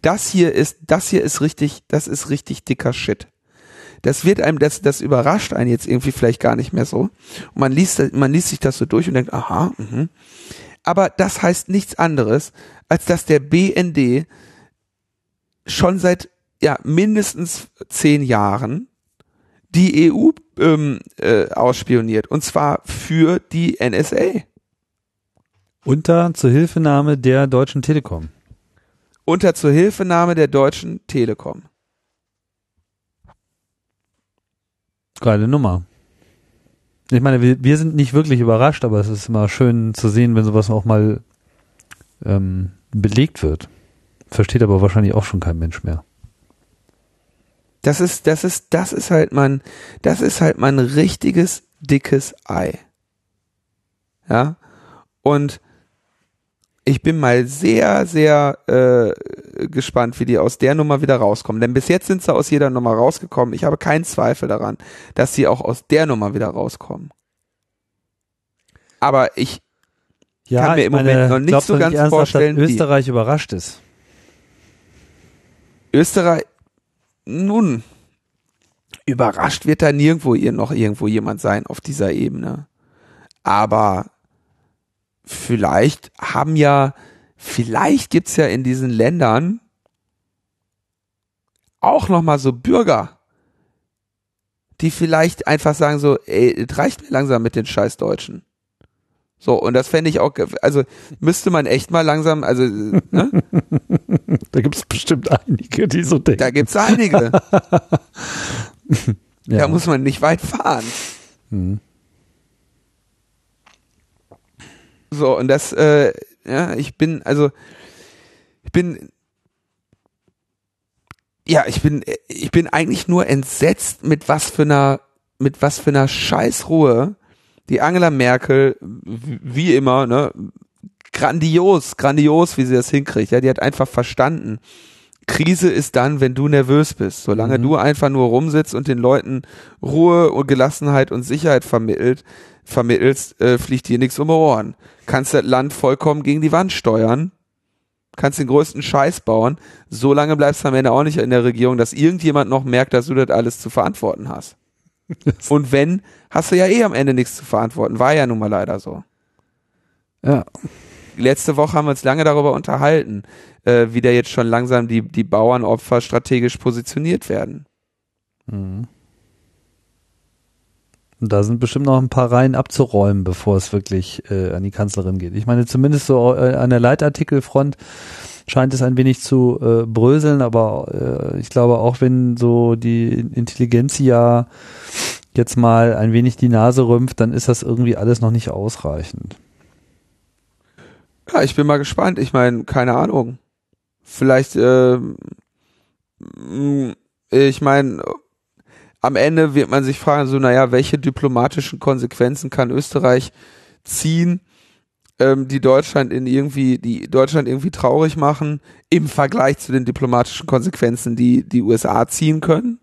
das hier ist, das hier ist richtig, das ist richtig dicker Shit das wird einem, das, das überrascht einen jetzt irgendwie vielleicht gar nicht mehr so. Und man liest, man liest sich das so durch und denkt, aha, mh. aber das heißt nichts anderes, als dass der BND schon seit ja mindestens zehn Jahren die EU ähm, äh, ausspioniert und zwar für die NSA. Unter Zuhilfenahme der Deutschen Telekom. Unter Zuhilfenahme der Deutschen Telekom. Geile Nummer. Ich meine, wir, wir sind nicht wirklich überrascht, aber es ist immer schön zu sehen, wenn sowas auch mal ähm, belegt wird. Versteht aber wahrscheinlich auch schon kein Mensch mehr. Das ist, das ist, das ist halt mein, das ist halt mein richtiges dickes Ei. Ja. Und ich bin mal sehr, sehr äh, gespannt, wie die aus der Nummer wieder rauskommen. Denn bis jetzt sind sie aus jeder Nummer rausgekommen. Ich habe keinen Zweifel daran, dass sie auch aus der Nummer wieder rauskommen. Aber ich ja, kann mir im meine, Moment noch nicht so ganz ernsthaft, vorstellen, dass Österreich überrascht ist. Österreich, nun, überrascht wird da nirgendwo ihr noch irgendwo jemand sein auf dieser Ebene. Aber vielleicht haben ja, vielleicht gibt's ja in diesen Ländern auch nochmal so Bürger, die vielleicht einfach sagen so, ey, es reicht mir langsam mit den scheiß Deutschen. So, und das fände ich auch, also müsste man echt mal langsam, also, ne? Da gibt's bestimmt einige, die so denken. Da gibt's einige. ja. Da muss man nicht weit fahren. Hm. So, und das, äh, ja, ich bin, also, ich bin, ja, ich bin, ich bin eigentlich nur entsetzt, mit was für einer, mit was für einer Scheißruhe die Angela Merkel, wie immer, ne, grandios, grandios, wie sie das hinkriegt. Ja, die hat einfach verstanden. Krise ist dann, wenn du nervös bist. Solange mhm. du einfach nur rumsitzt und den Leuten Ruhe und Gelassenheit und Sicherheit vermittelt, vermittelst, äh, fliegt dir nichts um die Ohren. Kannst das Land vollkommen gegen die Wand steuern, kannst den größten Scheiß bauen, solange bleibst du am Ende auch nicht in der Regierung, dass irgendjemand noch merkt, dass du das alles zu verantworten hast. Und wenn, hast du ja eh am Ende nichts zu verantworten. War ja nun mal leider so. Ja. Letzte Woche haben wir uns lange darüber unterhalten, äh, wie da jetzt schon langsam die, die Bauernopfer strategisch positioniert werden. Mhm. Da sind bestimmt noch ein paar Reihen abzuräumen, bevor es wirklich äh, an die Kanzlerin geht. Ich meine, zumindest so äh, an der Leitartikelfront scheint es ein wenig zu äh, bröseln, aber äh, ich glaube auch, wenn so die Intelligenz ja jetzt mal ein wenig die Nase rümpft, dann ist das irgendwie alles noch nicht ausreichend. Ja, ich bin mal gespannt. Ich meine, keine Ahnung. Vielleicht, äh, ich meine, am Ende wird man sich fragen, so, naja, welche diplomatischen Konsequenzen kann Österreich ziehen, ähm, die Deutschland in irgendwie, die Deutschland irgendwie traurig machen, im Vergleich zu den diplomatischen Konsequenzen, die die USA ziehen können?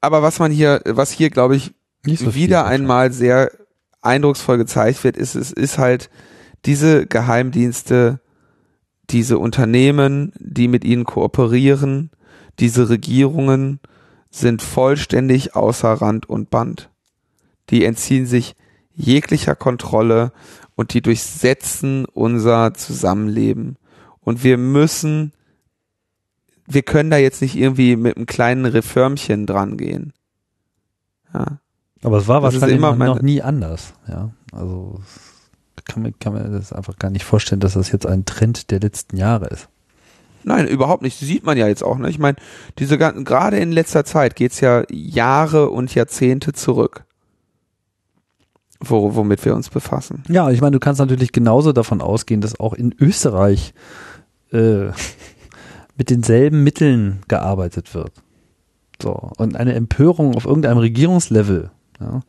Aber was man hier, was hier, glaube ich, so wieder einmal sehr eindrucksvoll gezeigt wird, ist, es ist halt diese Geheimdienste, diese Unternehmen, die mit ihnen kooperieren, diese Regierungen sind vollständig außer Rand und Band. Die entziehen sich jeglicher Kontrolle und die durchsetzen unser Zusammenleben. Und wir müssen, wir können da jetzt nicht irgendwie mit einem kleinen Reformchen dran gehen. Ja. Aber es war das wahrscheinlich immer noch nie anders. Ja, also kann man, kann man das einfach gar nicht vorstellen, dass das jetzt ein Trend der letzten Jahre ist. Nein, überhaupt nicht. sieht man ja jetzt auch. Ne? Ich meine, diese ganzen, gerade in letzter Zeit geht's ja Jahre und Jahrzehnte zurück, wo, womit wir uns befassen. Ja, ich meine, du kannst natürlich genauso davon ausgehen, dass auch in Österreich äh, mit denselben Mitteln gearbeitet wird. So und eine Empörung auf irgendeinem Regierungslevel ja,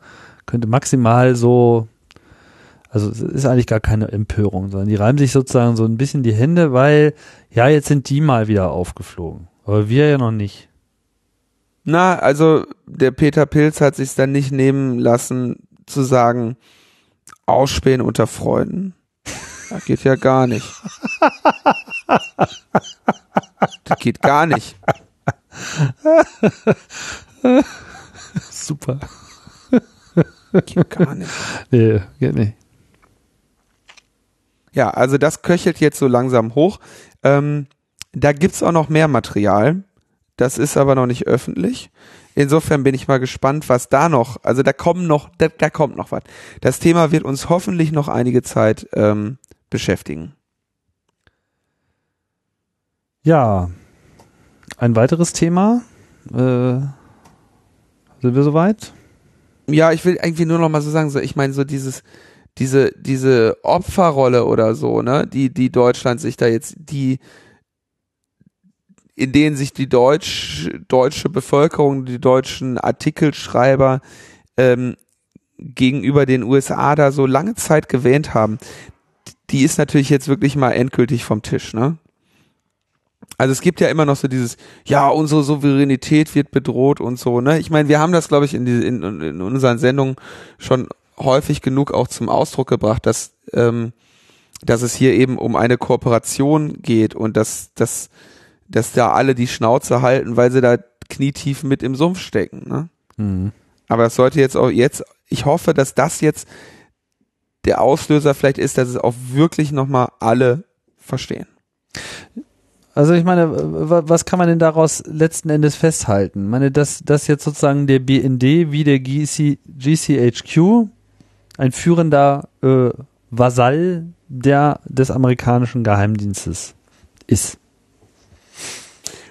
könnte maximal so also es ist eigentlich gar keine Empörung, sondern die reiben sich sozusagen so ein bisschen die Hände, weil ja, jetzt sind die mal wieder aufgeflogen. Aber wir ja noch nicht. Na, also der Peter Pilz hat sich dann nicht nehmen lassen zu sagen, ausspähen unter Freunden. Das geht ja gar nicht. Das geht gar nicht. Super. Geht gar nicht. Nee, geht nicht. Ja, also das köchelt jetzt so langsam hoch. Ähm, da gibt's auch noch mehr Material. Das ist aber noch nicht öffentlich. Insofern bin ich mal gespannt, was da noch, also da kommen noch, da, da kommt noch was. Das Thema wird uns hoffentlich noch einige Zeit ähm, beschäftigen. Ja, ein weiteres Thema. Äh, sind wir soweit? Ja, ich will irgendwie nur noch mal so sagen, so ich meine so dieses diese, diese Opferrolle oder so, ne, die, die Deutschland sich da jetzt, die, in denen sich die Deutsch, deutsche Bevölkerung, die deutschen Artikelschreiber ähm, gegenüber den USA da so lange Zeit gewähnt haben, die ist natürlich jetzt wirklich mal endgültig vom Tisch, ne? Also es gibt ja immer noch so dieses, ja, unsere Souveränität wird bedroht und so, ne? Ich meine, wir haben das, glaube ich, in, die, in, in unseren Sendungen schon häufig genug auch zum Ausdruck gebracht, dass, ähm, dass es hier eben um eine Kooperation geht und dass, dass, dass da alle die Schnauze halten, weil sie da knietief mit im Sumpf stecken. Ne? Mhm. Aber es sollte jetzt auch jetzt, ich hoffe, dass das jetzt der Auslöser vielleicht ist, dass es auch wirklich nochmal alle verstehen. Also ich meine, was kann man denn daraus letzten Endes festhalten? Ich meine, dass, dass jetzt sozusagen der BND wie der GC, GCHQ ein führender äh, Vasall der des amerikanischen Geheimdienstes ist.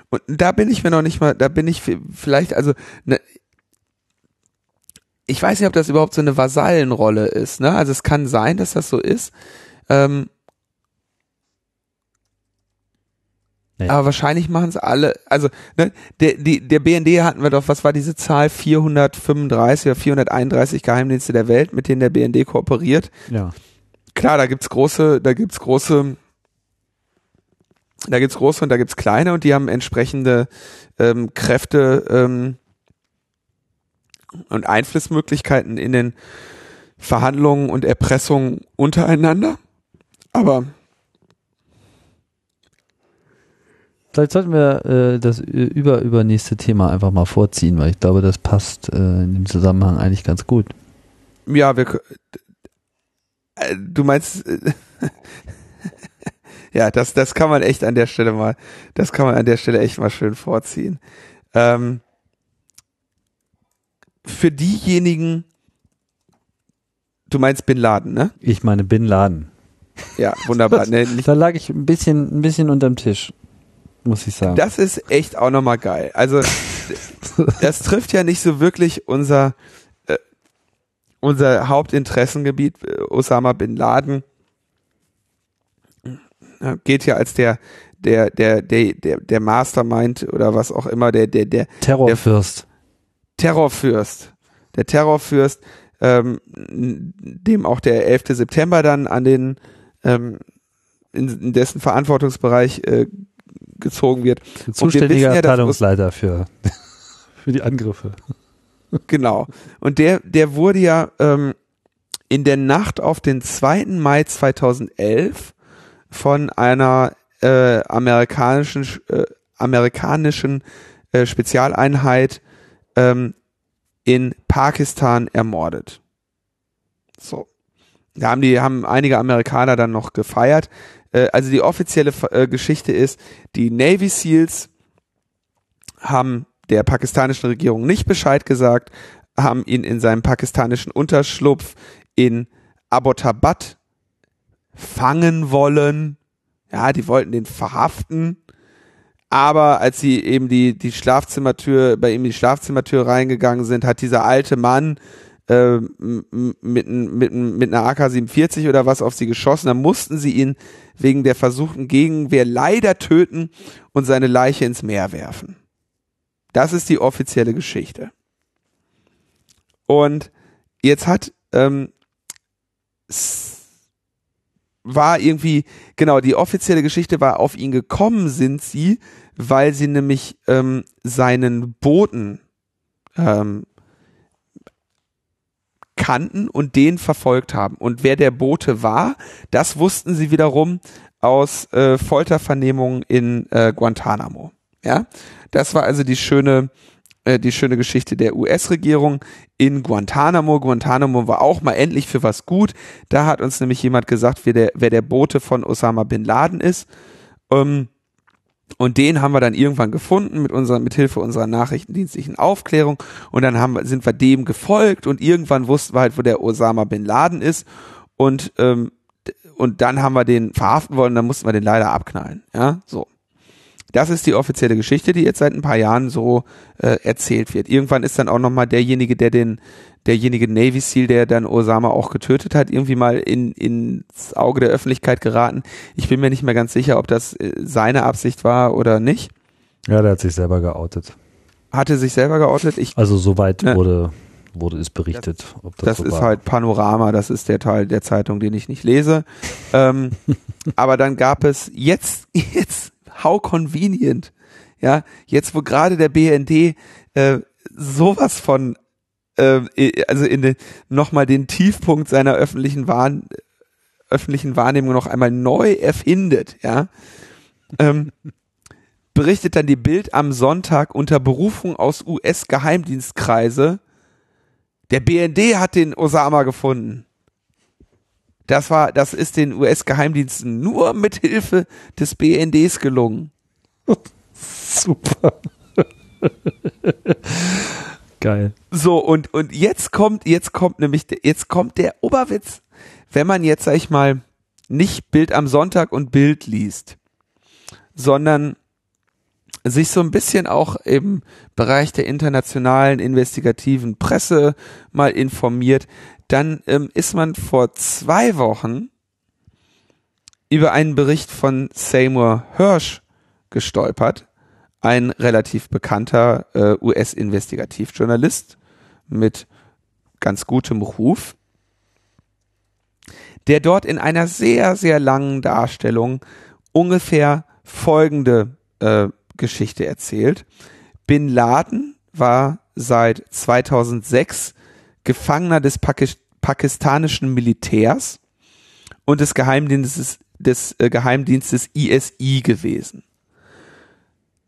Und da bin ich mir noch nicht mal, da bin ich vielleicht, also ne, ich weiß nicht, ob das überhaupt so eine Vasallenrolle ist. Ne? Also es kann sein, dass das so ist. Ähm, Aber wahrscheinlich machen es alle, also ne, der, die, der BND hatten wir doch, was war diese Zahl, 435 oder 431 Geheimdienste der Welt, mit denen der BND kooperiert. Ja. Klar, da gibt's große, da gibt's große, da gibt's große und da gibt's kleine und die haben entsprechende ähm, Kräfte ähm, und Einflussmöglichkeiten in den Verhandlungen und Erpressungen untereinander. Aber Vielleicht sollten wir äh, das über übernächste Thema einfach mal vorziehen, weil ich glaube, das passt äh, in dem Zusammenhang eigentlich ganz gut. Ja, wir äh, du meinst äh, ja, das das kann man echt an der Stelle mal, das kann man an der Stelle echt mal schön vorziehen. Ähm, für diejenigen, du meinst Bin Laden, ne? Ich meine Bin Laden. Ja, wunderbar. ne, da lag ich ein bisschen, ein bisschen unterm Tisch, muss ich sagen. Das ist echt auch nochmal geil. Also, das trifft ja nicht so wirklich unser, äh, unser Hauptinteressengebiet, äh, Osama Bin Laden. Ja, geht ja als der, der, der, der, der, der Mastermind oder was auch immer, der, der, der Terrorfürst. Der Terrorfürst. Der Terrorfürst, ähm, dem auch der 11. September dann an den ähm, in, in dessen Verantwortungsbereich äh, gezogen wird. Zuständiger Abteilungsleiter ja, für, für die Angriffe. Genau. Und der, der wurde ja ähm, in der Nacht auf den 2. Mai 2011 von einer äh, amerikanischen äh, amerikanischen äh, Spezialeinheit ähm, in Pakistan ermordet. So. Da haben die haben einige Amerikaner dann noch gefeiert. Äh, also die offizielle äh, Geschichte ist, die Navy Seals haben der pakistanischen Regierung nicht Bescheid gesagt, haben ihn in seinem pakistanischen Unterschlupf in Abbottabad fangen wollen. Ja, die wollten den verhaften. Aber als sie eben die, die Schlafzimmertür, bei ihm die Schlafzimmertür reingegangen sind, hat dieser alte Mann äh, mit, mit, mit einer AK-47 oder was auf sie geschossen. Da mussten sie ihn wegen der versuchten Gegenwehr leider töten und seine Leiche ins Meer werfen. Das ist die offizielle Geschichte. Und jetzt hat ähm, war irgendwie, genau, die offizielle Geschichte war, auf ihn gekommen sind sie, weil sie nämlich ähm, seinen Boten ähm, kannten und den verfolgt haben. Und wer der Bote war, das wussten sie wiederum aus äh, Foltervernehmungen in äh, Guantanamo. Ja, das war also die schöne äh, die schöne Geschichte der US-Regierung in Guantanamo. Guantanamo war auch mal endlich für was gut. Da hat uns nämlich jemand gesagt, wer der, wer der Bote von Osama bin Laden ist. Ähm, und den haben wir dann irgendwann gefunden mit unserer, mit Hilfe unserer nachrichtendienstlichen Aufklärung. Und dann haben, sind wir dem gefolgt und irgendwann wussten wir halt, wo der Osama bin Laden ist. Und, ähm, und dann haben wir den verhaften wollen, dann mussten wir den leider abknallen. Ja, so. Das ist die offizielle Geschichte, die jetzt seit ein paar Jahren so äh, erzählt wird. Irgendwann ist dann auch nochmal derjenige, der den, derjenige Navy SEAL, der dann Osama auch getötet hat, irgendwie mal in, ins Auge der Öffentlichkeit geraten. Ich bin mir nicht mehr ganz sicher, ob das äh, seine Absicht war oder nicht. Ja, der hat sich selber geoutet. Hatte sich selber geoutet? Ich, also soweit ne, wurde, wurde es berichtet. Das, das, das so ist war. halt Panorama, das ist der Teil der Zeitung, den ich nicht lese. ähm, aber dann gab es jetzt, jetzt, how convenient. Ja, jetzt wo gerade der BND äh, sowas von äh, also in den, nochmal den Tiefpunkt seiner öffentlichen, Wahn, öffentlichen Wahrnehmung noch einmal neu erfindet, ja, ähm, berichtet dann die Bild am Sonntag unter Berufung aus US-Geheimdienstkreise, der BND hat den Osama gefunden. Das war, das ist den US-Geheimdiensten nur mit Hilfe des BNDs gelungen. Super. Geil. So, und, und jetzt kommt, jetzt kommt nämlich, jetzt kommt der Oberwitz, wenn man jetzt, sag ich mal, nicht Bild am Sonntag und Bild liest, sondern sich so ein bisschen auch im Bereich der internationalen investigativen Presse mal informiert, dann ähm, ist man vor zwei Wochen über einen Bericht von Seymour Hirsch gestolpert, ein relativ bekannter äh, US-Investigativjournalist mit ganz gutem Ruf, der dort in einer sehr, sehr langen Darstellung ungefähr folgende äh, Geschichte erzählt. Bin Laden war seit 2006 Gefangener des Pakis pakistanischen Militärs und des Geheimdienstes des äh, Geheimdienstes ISI gewesen.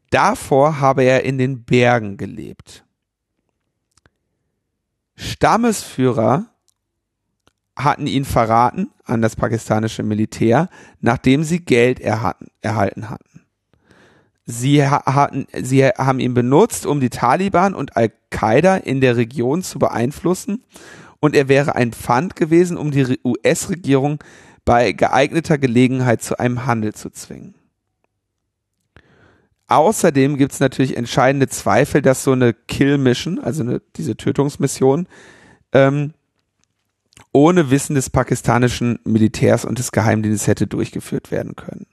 Davor habe er in den Bergen gelebt. Stammesführer hatten ihn verraten an das pakistanische Militär, nachdem sie Geld erhalten, erhalten hatten. sie, hatten, sie haben ihn benutzt, um die Taliban und Al-Qaida in der Region zu beeinflussen und er wäre ein Pfand gewesen, um die US-Regierung bei geeigneter Gelegenheit zu einem Handel zu zwingen. Außerdem gibt es natürlich entscheidende Zweifel, dass so eine Kill-Mission, also eine, diese Tötungsmission, ähm, ohne Wissen des pakistanischen Militärs und des Geheimdienstes hätte durchgeführt werden können.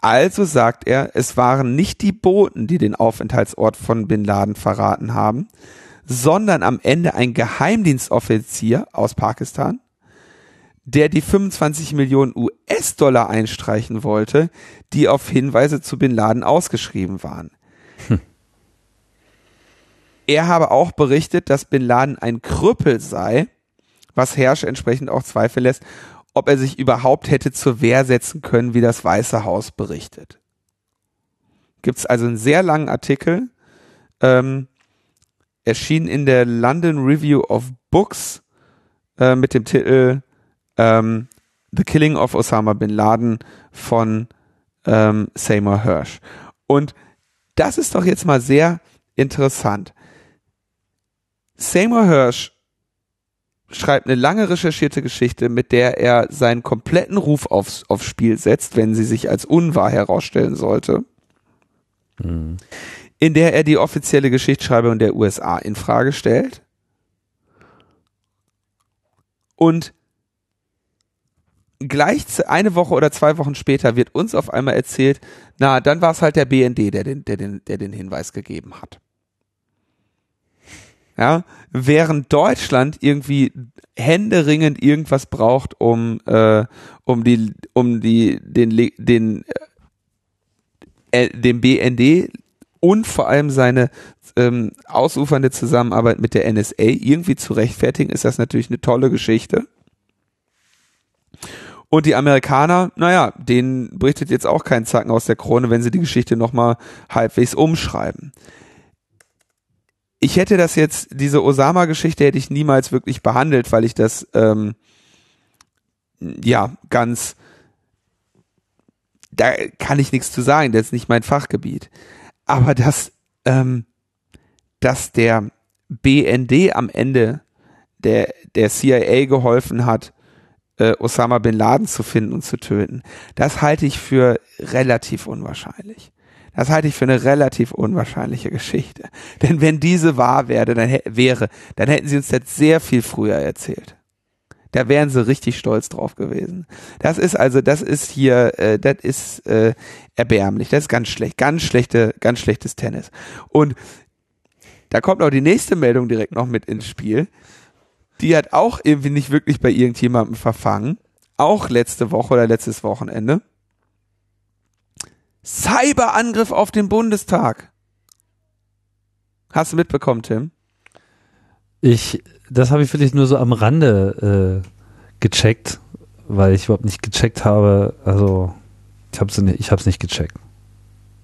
Also sagt er, es waren nicht die Boten, die den Aufenthaltsort von Bin Laden verraten haben, sondern am Ende ein Geheimdienstoffizier aus Pakistan, der die 25 Millionen US-Dollar einstreichen wollte, die auf Hinweise zu Bin Laden ausgeschrieben waren. Hm. Er habe auch berichtet, dass Bin Laden ein Krüppel sei, was Hersch entsprechend auch Zweifel lässt, ob er sich überhaupt hätte zur Wehr setzen können, wie das Weiße Haus berichtet. Gibt es also einen sehr langen Artikel, ähm, erschien in der London Review of Books äh, mit dem Titel ähm, The Killing of Osama bin Laden von ähm, Seymour Hirsch. Und das ist doch jetzt mal sehr interessant. Seymour Hirsch schreibt eine lange recherchierte Geschichte, mit der er seinen kompletten Ruf aufs, aufs Spiel setzt, wenn sie sich als unwahr herausstellen sollte. Mhm. In der er die offizielle Geschichtsschreibung der USA in Frage stellt. Und gleich eine Woche oder zwei Wochen später wird uns auf einmal erzählt, na, dann war es halt der BND, der den, der den, der den Hinweis gegeben hat ja, während Deutschland irgendwie händeringend irgendwas braucht, um äh, um die um die den den äh, äh den BND und vor allem seine ähm, ausufernde Zusammenarbeit mit der NSA irgendwie zu rechtfertigen, ist das natürlich eine tolle Geschichte. Und die Amerikaner, naja, denen berichtet jetzt auch kein Zacken aus der Krone, wenn sie die Geschichte nochmal halbwegs umschreiben ich hätte das jetzt, diese Osama-Geschichte hätte ich niemals wirklich behandelt, weil ich das, ähm, ja, ganz, da kann ich nichts zu sagen, das ist nicht mein Fachgebiet. Aber dass, ähm, dass der BND am Ende der, der CIA geholfen hat, äh, Osama bin Laden zu finden und zu töten, das halte ich für relativ unwahrscheinlich. Das halte ich für eine relativ unwahrscheinliche Geschichte. Denn wenn diese wahr wäre, dann, wäre, dann hätten sie uns das sehr viel früher erzählt. Da wären sie richtig stolz drauf gewesen. Das ist also, das ist hier, äh, das ist äh, erbärmlich. Das ist ganz schlecht, ganz schlechte, ganz schlechtes Tennis. Und da kommt auch die nächste Meldung direkt noch mit ins Spiel. Die hat auch irgendwie nicht wirklich bei irgendjemandem verfangen. Auch letzte Woche oder letztes Wochenende. Cyberangriff auf den Bundestag. Hast du mitbekommen, Tim? Ich, das habe ich wirklich nur so am Rande äh, gecheckt, weil ich überhaupt nicht gecheckt habe. Also ich habe es nicht, ich hab's nicht gecheckt.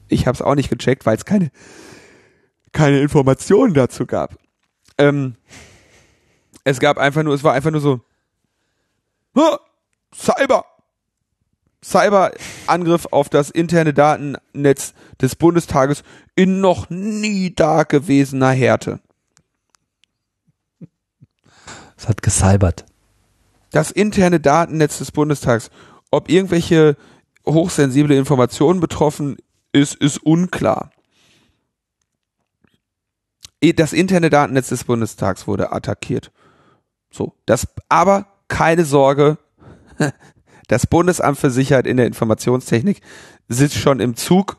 Ich habe es auch nicht gecheckt, weil es keine keine Informationen dazu gab. Ähm, es gab einfach nur, es war einfach nur so Cyber Cyberangriff auf das interne Datennetz des Bundestages in noch nie dagewesener Härte. Es hat gecybert. Das interne Datennetz des Bundestags, ob irgendwelche hochsensible Informationen betroffen ist, ist unklar. Das interne Datennetz des Bundestags wurde attackiert. So, das, aber keine Sorge, das Bundesamt für Sicherheit in der Informationstechnik sitzt schon im Zug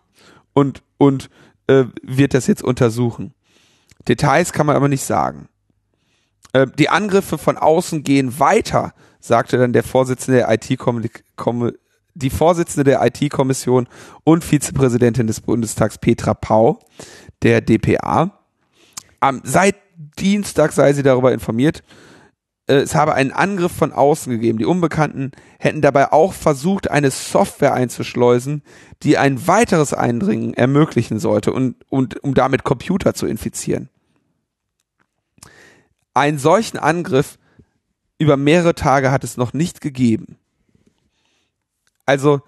und, und äh, wird das jetzt untersuchen. Details kann man aber nicht sagen. Äh, die Angriffe von außen gehen weiter, sagte dann der Vorsitzende der IT-Kommission die Vorsitzende der IT-Kommission und Vizepräsidentin des Bundestags Petra Pau, der DPA. Am, seit Dienstag sei sie darüber informiert äh, es habe einen Angriff von außen gegeben. Die Unbekannten hätten dabei auch versucht, eine Software einzuschleusen, die ein weiteres Eindringen ermöglichen sollte und, und um damit Computer zu infizieren. Einen solchen Angriff über mehrere Tage hat es noch nicht gegeben. Also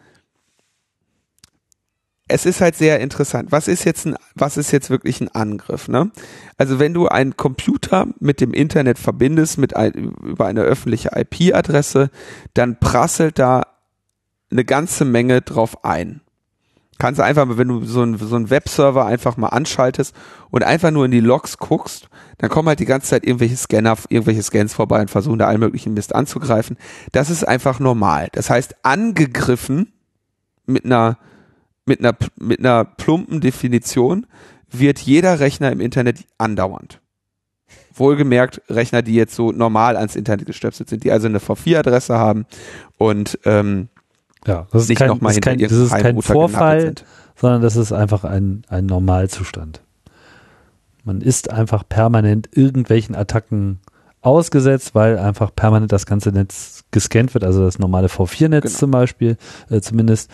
es ist halt sehr interessant. Was ist jetzt ein, was ist jetzt wirklich ein Angriff, ne? Also wenn du einen Computer mit dem Internet verbindest, mit ein, über eine öffentliche IP-Adresse, dann prasselt da eine ganze Menge drauf ein. Kannst einfach, wenn du so einen so einen Webserver einfach mal anschaltest und einfach nur in die Logs guckst, dann kommen halt die ganze Zeit irgendwelche Scanner, irgendwelche Scans vorbei und versuchen da allen möglichen Mist anzugreifen. Das ist einfach normal. Das heißt, angegriffen mit einer mit einer, mit einer plumpen Definition wird jeder Rechner im Internet andauernd. Wohlgemerkt Rechner, die jetzt so normal ans Internet gestöpselt sind, die also eine V4-Adresse haben und ähm, ja, das ist kein, noch mal das ist kein, das ist kein Vorfall, sondern das ist einfach ein, ein Normalzustand. Man ist einfach permanent irgendwelchen Attacken ausgesetzt, weil einfach permanent das ganze Netz gescannt wird, also das normale V4-Netz Genau. zum Beispiel, äh, zumindest.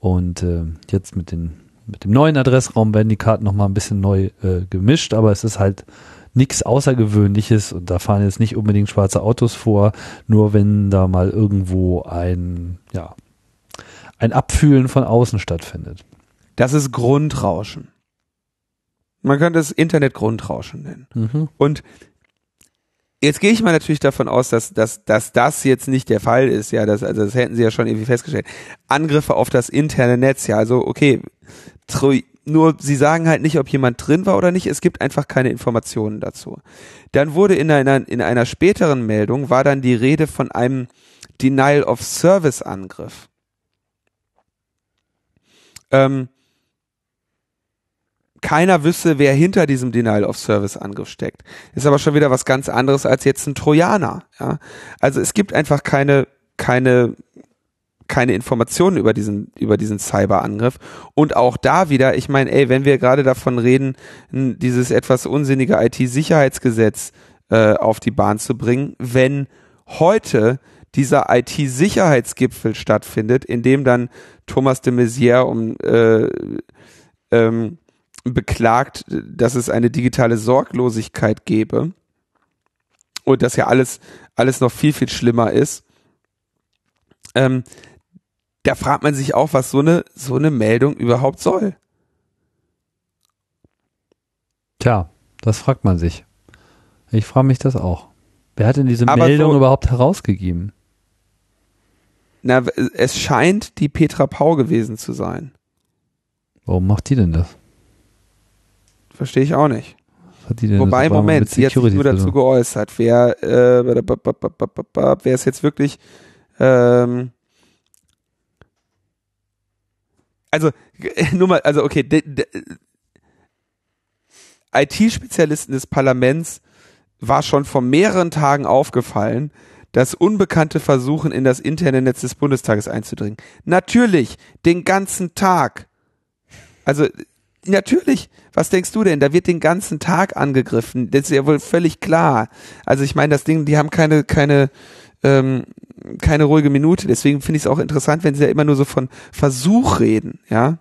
Und äh, jetzt mit, den, mit dem neuen Adressraum werden die Karten nochmal ein bisschen neu äh, gemischt, aber es ist halt nichts Außergewöhnliches und da fahren jetzt nicht unbedingt schwarze Autos vor, nur wenn da mal irgendwo ein, ja, ein Abfühlen von außen stattfindet. Das ist Grundrauschen. Man könnte es Internet-Grundrauschen nennen. Mhm. Und jetzt gehe ich mal natürlich davon aus, dass, dass, dass das jetzt nicht der Fall ist. Ja, das, also das hätten sie ja schon irgendwie festgestellt. Angriffe auf das interne Netz, ja, also okay, nur sie sagen halt nicht, ob jemand drin war oder nicht. Es gibt einfach keine Informationen dazu. Dann wurde in einer, in einer späteren Meldung war dann die Rede von einem Denial of Service Angriff. Ähm, keiner wüsste, wer hinter diesem Denial of Service Angriff steckt. Ist aber schon wieder was ganz anderes als jetzt ein Trojaner. Ja? Also es gibt einfach keine, keine, keine Informationen über diesen, über diesen Cyberangriff. Und auch da wieder, ich meine, ey, wenn wir gerade davon reden, dieses etwas unsinnige IT-Sicherheitsgesetz äh, auf die Bahn zu bringen, wenn heute dieser IT-Sicherheitsgipfel stattfindet, in dem dann Thomas de Maizière um äh, ähm, beklagt, dass es eine digitale Sorglosigkeit gebe und dass ja alles, alles noch viel, viel schlimmer ist. Ähm, da fragt man sich auch, was so eine, so eine Meldung überhaupt soll. Tja, das fragt man sich. Ich frage mich das auch. Wer hat denn diese Aber Meldung so- überhaupt herausgegeben? Na, es scheint die Petra Pau gewesen zu sein. Warum macht die denn das? Verstehe ich auch nicht. Was Hat die denn Wobei, Moment, sie hat sich nur zu dazu geäußert. Wer, äh, wer ist jetzt wirklich, ähm, also, nur mal, also okay, IT-Spezialisten des Parlaments war schon vor mehreren Tagen aufgefallen, dass Unbekannte versuchen, in das interne Netz des Bundestages einzudringen. Natürlich, den ganzen Tag. Also, natürlich. Was denkst du denn? Da wird den ganzen Tag angegriffen. Das ist ja wohl völlig klar. Also, ich meine, das Ding, die haben keine, keine, ähm, keine ruhige Minute. Deswegen finde ich es auch interessant, wenn sie ja immer nur so von Versuch reden, ja.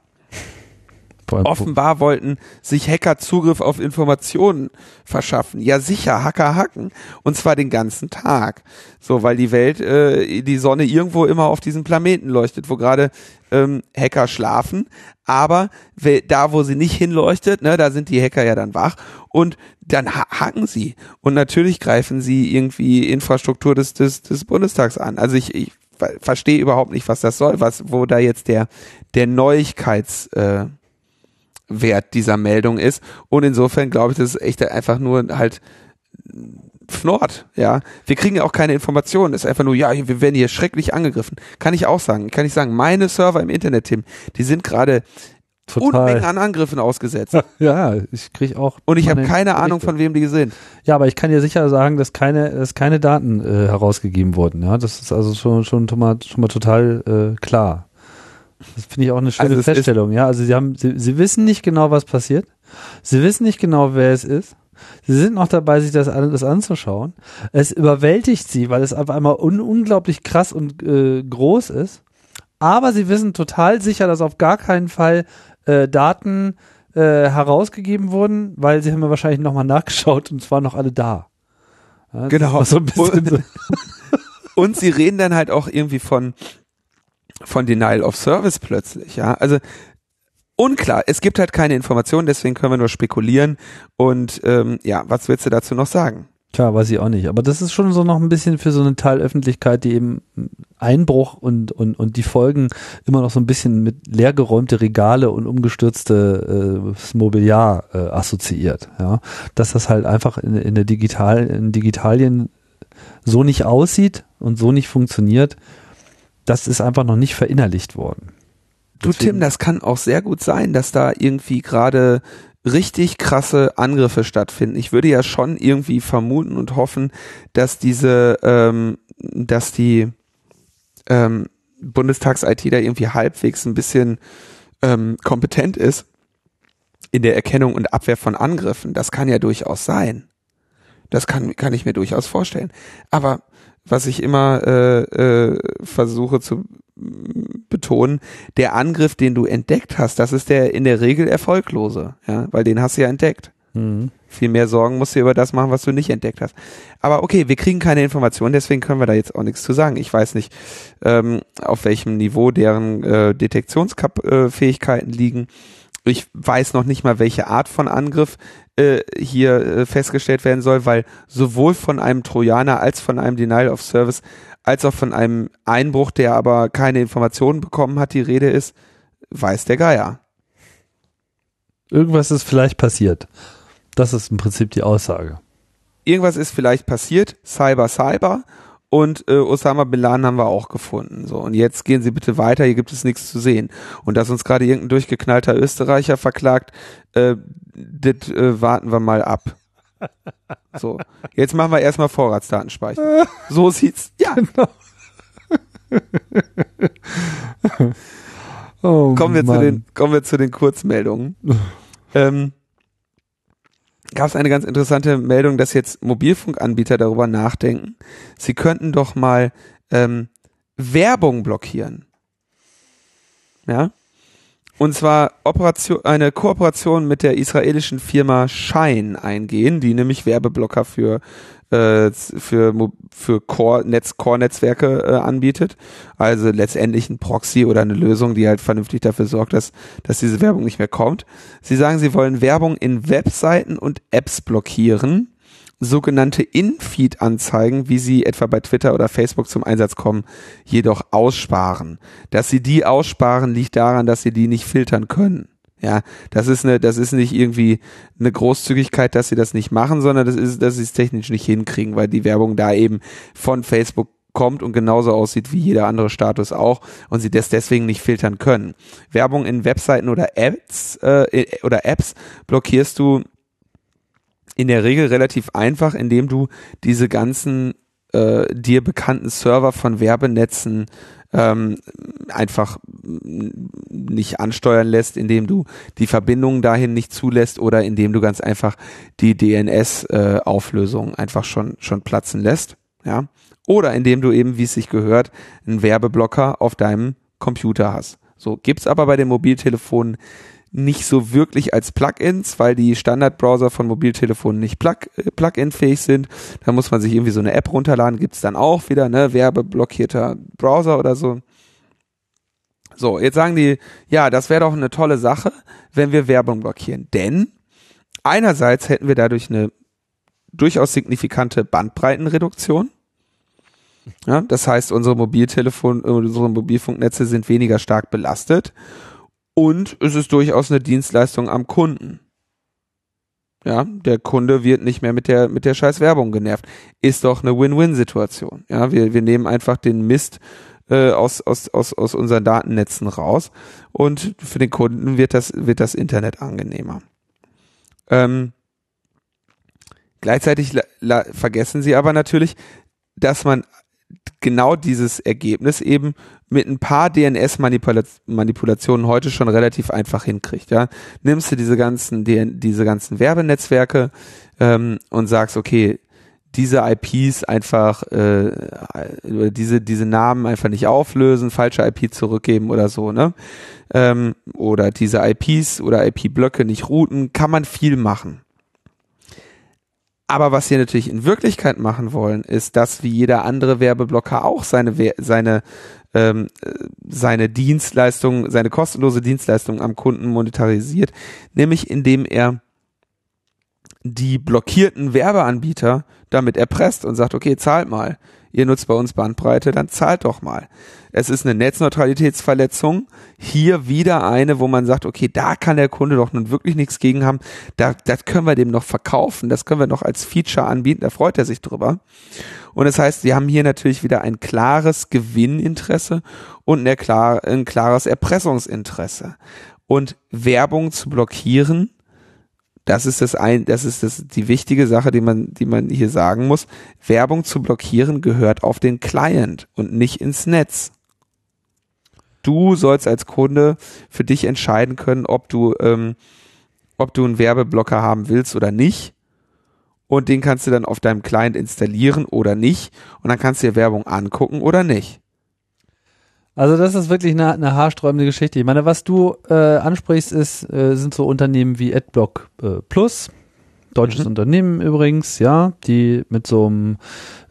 Offenbar wollten sich Hacker Zugriff auf Informationen verschaffen. Ja sicher, Hacker hacken. Und zwar den ganzen Tag. So, weil die Welt, äh, die Sonne irgendwo immer auf diesem Planeten leuchtet, wo gerade ähm, Hacker schlafen. Aber da, wo sie nicht hinleuchtet, ne, da sind die Hacker ja dann wach. Und dann ha hacken sie. Und natürlich greifen sie irgendwie Infrastruktur des, des, des Bundestags an. Also ich, ich ver- verstehe überhaupt nicht, was das soll, was, wo da jetzt der, der Neuigkeits, äh, Wert dieser Meldung ist. Und insofern glaube ich, das ist echt einfach nur halt Fnord, ja. Wir kriegen ja auch keine Informationen. Es ist einfach nur, ja, wir werden hier schrecklich angegriffen. Kann ich auch sagen. Kann ich sagen, meine Server im Internet, Tim, die sind gerade Unmengen an Angriffen ausgesetzt. Ja, ich kriege auch. Und ich habe keine Ahnung, Berichte. von wem die sind. Ja, aber ich kann dir sicher sagen, dass keine, dass keine Daten äh, herausgegeben wurden. Ja, das ist also schon schon schon mal, schon mal total äh, klar. Das finde ich auch eine schöne Also Feststellung. Ja, also sie haben, sie, sie wissen nicht genau, was passiert. Sie wissen nicht genau, wer es ist. Sie sind noch dabei, sich das alles anzuschauen. Es überwältigt sie, weil es auf einmal un unglaublich krass und äh, groß ist. Aber sie wissen total sicher, dass auf gar keinen Fall äh, Daten äh, herausgegeben wurden, weil sie haben ja wahrscheinlich nochmal nachgeschaut und waren noch alle da. Ja, Genau. So ein bisschen so. Und sie reden dann halt auch irgendwie von, von Denial of Service plötzlich, ja. Also, unklar. Es gibt halt keine Informationen, deswegen können wir nur spekulieren. Und ähm, ja, was willst du dazu noch sagen? Tja, weiß ich auch nicht. Aber das ist schon so noch ein bisschen für so eine Teilöffentlichkeit, die eben Einbruch und, und, und die Folgen immer noch so ein bisschen mit leergeräumte Regale und umgestürzte äh, Mobiliar äh, assoziiert. Ja, dass das halt einfach in, in der Digital, in Digitalien so nicht aussieht und so nicht funktioniert, das ist einfach noch nicht verinnerlicht worden. Du Tim, das kann auch sehr gut sein, dass da irgendwie gerade richtig krasse Angriffe stattfinden. Ich würde ja schon irgendwie vermuten und hoffen, dass diese, ähm, dass die ähm, Bundestags-IT da irgendwie halbwegs ein bisschen ähm, kompetent ist in der Erkennung und Abwehr von Angriffen. Das kann ja durchaus sein. Das kann, kann ich mir durchaus vorstellen. Aber was ich immer äh, äh, versuche zu betonen, der Angriff, den du entdeckt hast, das ist der in der Regel erfolglose, ja, weil den hast du ja entdeckt. Mhm. Viel mehr Sorgen musst du über das machen, was du nicht entdeckt hast. Aber okay, wir kriegen keine Informationen, deswegen können wir da jetzt auch nichts zu sagen. Ich weiß nicht, ähm, auf welchem Niveau deren äh, Detektionsfähigkeiten äh, liegen. Ich weiß noch nicht mal, welche Art von Angriff äh, hier äh, festgestellt werden soll, weil sowohl von einem Trojaner als von einem Denial of Service als auch von einem Einbruch, der aber keine Informationen bekommen hat, die Rede ist, weiß der Geier. Irgendwas ist vielleicht passiert. Das ist im Prinzip die Aussage. Irgendwas ist vielleicht passiert, Cyber, Cyber. Und äh, Osama Bin Laden haben wir auch gefunden. So, und jetzt gehen Sie bitte weiter, hier gibt es nichts zu sehen. Und dass uns gerade irgendein durchgeknallter Österreicher verklagt, äh, das äh, warten wir mal ab. So, jetzt machen wir erstmal Vorratsdatenspeicher. So sieht's. Ja. Genau. oh, kommen, wir zu den, kommen wir zu den Kurzmeldungen. ähm, Gab es eine ganz interessante Meldung, dass jetzt Mobilfunkanbieter darüber nachdenken, sie könnten doch mal ähm, Werbung blockieren. Ja, und zwar Operation, eine Kooperation mit der israelischen Firma Shine eingehen, die nämlich Werbeblocker für äh, für für Core Netz Core Netzwerke äh, anbietet, also letztendlich ein Proxy oder eine Lösung, die halt vernünftig dafür sorgt, dass dass diese Werbung nicht mehr kommt. Sie sagen, sie wollen Werbung in Webseiten und Apps blockieren sogenannte In-Feed-Anzeigen, wie sie etwa bei Twitter oder Facebook zum Einsatz kommen, jedoch aussparen. Dass sie die aussparen, liegt daran, dass sie die nicht filtern können. Ja, das ist eine, das ist nicht irgendwie eine Großzügigkeit, dass sie das nicht machen, sondern das ist, dass sie es technisch nicht hinkriegen, weil die Werbung da eben von Facebook kommt und genauso aussieht wie jeder andere Status auch und sie das deswegen nicht filtern können. Werbung in Webseiten oder Apps äh, oder Apps blockierst du in der Regel relativ einfach, indem du diese ganzen äh, dir bekannten Server von Werbenetzen ähm, einfach nicht ansteuern lässt, indem du die Verbindungen dahin nicht zulässt oder indem du ganz einfach die DNS-Auflösung äh, einfach schon, schon platzen lässt. Ja. Oder indem du eben, wie es sich gehört, einen Werbeblocker auf deinem Computer hast. So gibt's aber bei den Mobiltelefonen nicht so wirklich als Plugins, weil die Standardbrowser von Mobiltelefonen nicht Plug, äh, Plugin-fähig sind. Da muss man sich irgendwie so eine App runterladen, gibt's dann auch wieder, ne, werbeblockierter Browser oder so. So, jetzt sagen die, ja, das wäre doch eine tolle Sache, wenn wir Werbung blockieren. Denn einerseits hätten wir dadurch eine durchaus signifikante Bandbreitenreduktion. Ja, das heißt, unsere Mobiltelefon, unsere Mobilfunknetze sind weniger stark belastet und es ist durchaus eine Dienstleistung am Kunden. Ja, der Kunde wird nicht mehr mit der, mit der scheiß Werbung genervt. Ist doch eine Win-Win-Situation. Ja, wir, wir nehmen einfach den Mist äh, aus, aus, aus, aus unseren Datennetzen raus und für den Kunden wird das, wird das Internet angenehmer. Ähm, gleichzeitig vergessen sie aber natürlich, dass man genau dieses Ergebnis eben mit ein paar DNS-Manipulationen heute schon relativ einfach hinkriegt. Ja, nimmst du diese ganzen diese ganzen Werbenetzwerke ähm, und sagst, okay, diese IPs einfach äh, diese diese Namen einfach nicht auflösen, falsche IP zurückgeben oder so, ne? Ähm, oder diese IPs oder IP-Blöcke nicht routen, kann man viel machen. Aber was sie natürlich in Wirklichkeit machen wollen, ist, dass wie jeder andere Werbeblocker auch seine seine ähm, seine Dienstleistung, seine kostenlose Dienstleistung am Kunden monetarisiert, nämlich indem er die blockierten Werbeanbieter damit erpresst und sagt, okay, zahlt mal. Ihr nutzt bei uns Bandbreite, dann zahlt doch mal. Es ist eine Netzneutralitätsverletzung. Hier wieder eine, wo man sagt, okay, da kann der Kunde doch nun wirklich nichts gegen haben. Da, das können wir dem noch verkaufen. Das können wir noch als Feature anbieten. Da freut er sich drüber. Und das heißt, wir haben hier natürlich wieder ein klares Gewinninteresse und ein, ein klares Erpressungsinteresse. Und Werbung zu blockieren das ist das ein, das ist das, die wichtige Sache, die man, die man hier sagen muss. Werbung zu blockieren gehört auf den Client und nicht ins Netz. Du sollst als Kunde für dich entscheiden können, ob du, ähm, ob du einen Werbeblocker haben willst oder nicht. Und den kannst du dann auf deinem Client installieren oder nicht. Und dann kannst du dir Werbung angucken oder nicht. Also das ist wirklich eine, eine haarsträubende Geschichte. Ich meine, was du äh, ansprichst, ist, äh, sind so Unternehmen wie AdBlock äh, Plus, deutsches mhm. Unternehmen übrigens, ja, die mit so einem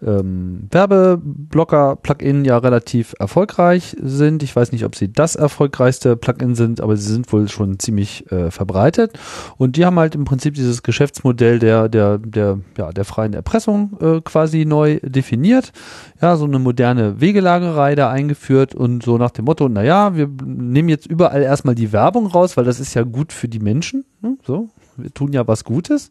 ähm, Werbeblocker-Plugin ja relativ erfolgreich sind. Ich weiß nicht, ob sie das erfolgreichste Plugin sind, aber sie sind wohl schon ziemlich äh, verbreitet. Und die haben halt im Prinzip dieses Geschäftsmodell der, der, der, ja, der freien Erpressung äh, quasi neu definiert. Ja, so eine moderne Wegelagerei da eingeführt und so nach dem Motto, naja, wir nehmen jetzt überall erstmal die Werbung raus, weil das ist ja gut für die Menschen. Ne? So, wir tun ja was Gutes.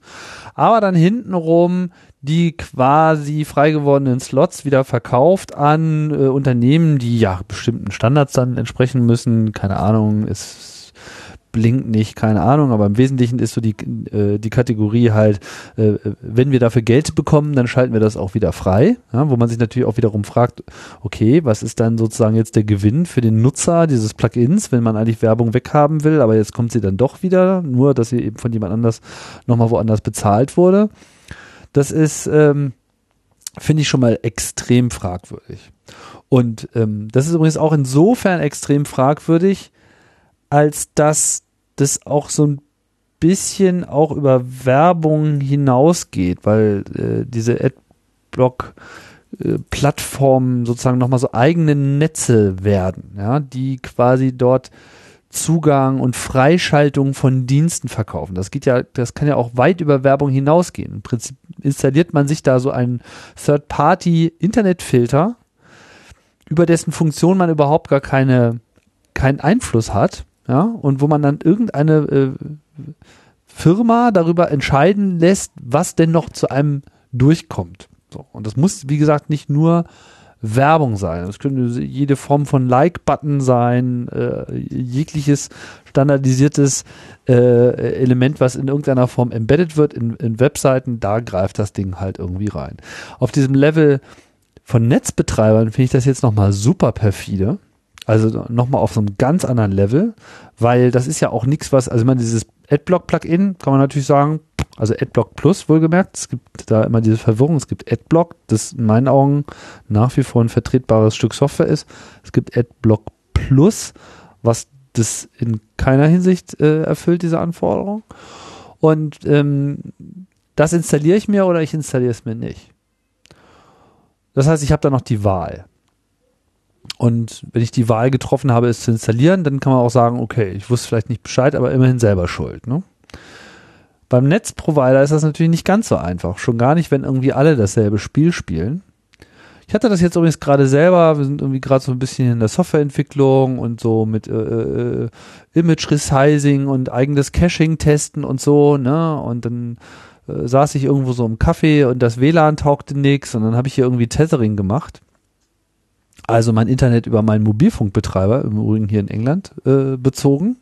Aber dann hintenrum die quasi frei gewordenen Slots wieder verkauft an äh, Unternehmen, die ja bestimmten Standards dann entsprechen müssen. Keine Ahnung, es blinkt nicht, keine Ahnung, aber im Wesentlichen ist so die, äh, die Kategorie halt, äh, wenn wir dafür Geld bekommen, dann schalten wir das auch wieder frei, ja, wo man sich natürlich auch wiederum fragt, okay, was ist dann sozusagen jetzt der Gewinn für den Nutzer dieses Plugins, wenn man eigentlich Werbung weghaben will, aber jetzt kommt sie dann doch wieder, nur dass sie eben von jemand anders nochmal woanders bezahlt wurde. Das ist, ähm, finde ich schon mal extrem fragwürdig. Und ähm, das ist übrigens auch insofern extrem fragwürdig, als dass das auch so ein bisschen auch über Werbung hinausgeht, weil äh, diese Adblock äh, Plattformen sozusagen nochmal so eigene Netze werden, ja, die quasi dort Zugang und Freischaltung von Diensten verkaufen. Das geht ja, das kann ja auch weit über Werbung hinausgehen. Im Prinzip installiert man sich da so einen Third-Party-Internetfilter, über dessen Funktion man überhaupt gar keine, keinen Einfluss hat ja, und wo man dann irgendeine äh, Firma darüber entscheiden lässt, was denn noch zu einem durchkommt. So, und das muss, wie gesagt, nicht nur Werbung sein. Das könnte jede Form von Like-Button sein, äh, jegliches standardisiertes äh, Element, was in irgendeiner Form embedded wird in, in Webseiten, da greift das Ding halt irgendwie rein. Auf diesem Level von Netzbetreibern finde ich das jetzt nochmal super perfide. Also nochmal auf so einem ganz anderen Level, weil das ist ja auch nichts, was, also meine, dieses Adblock-Plugin kann man natürlich sagen, also Adblock Plus wohlgemerkt, es gibt da immer diese Verwirrung, es gibt Adblock, das in meinen Augen nach wie vor ein vertretbares Stück Software ist. Es gibt Adblock Plus, was das in keiner Hinsicht äh, erfüllt, diese Anforderung. Und ähm, das installiere ich mir oder ich installiere es mir nicht. Das heißt, ich habe da noch die Wahl. Und wenn ich die Wahl getroffen habe, es zu installieren, dann kann man auch sagen, okay, ich wusste vielleicht nicht Bescheid, aber immerhin selber schuld. Ne? Beim Netzprovider ist das natürlich nicht ganz so einfach. Schon gar nicht, wenn irgendwie alle dasselbe Spiel spielen. Ich hatte das jetzt übrigens gerade selber, wir sind irgendwie gerade so ein bisschen in der Softwareentwicklung und so mit äh, äh, Image Resizing und eigenes Caching testen und so, ne? Und dann äh, saß ich irgendwo so im Café und das WLAN taugte nix und dann habe ich hier irgendwie Tethering gemacht also mein Internet über meinen Mobilfunkbetreiber, im Übrigen hier in England, äh, bezogen.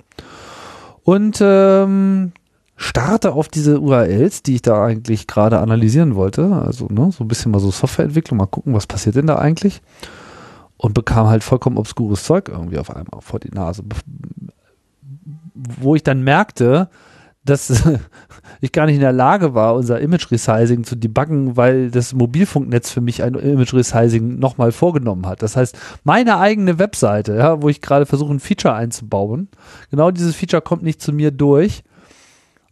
Und ähm, starte auf diese URLs, die ich da eigentlich gerade analysieren wollte. Also ne, so ein bisschen mal so Softwareentwicklung, mal gucken, was passiert denn da eigentlich. Und bekam halt vollkommen obskures Zeug irgendwie auf einmal vor die Nase. Wo ich dann merkte, dass ich gar nicht in der Lage war, unser Image Resizing zu debuggen, weil das Mobilfunknetz für mich ein Image Resizing nochmal vorgenommen hat. Das heißt, meine eigene Webseite, ja, wo ich gerade versuche, ein Feature einzubauen, genau dieses Feature kommt nicht zu mir durch,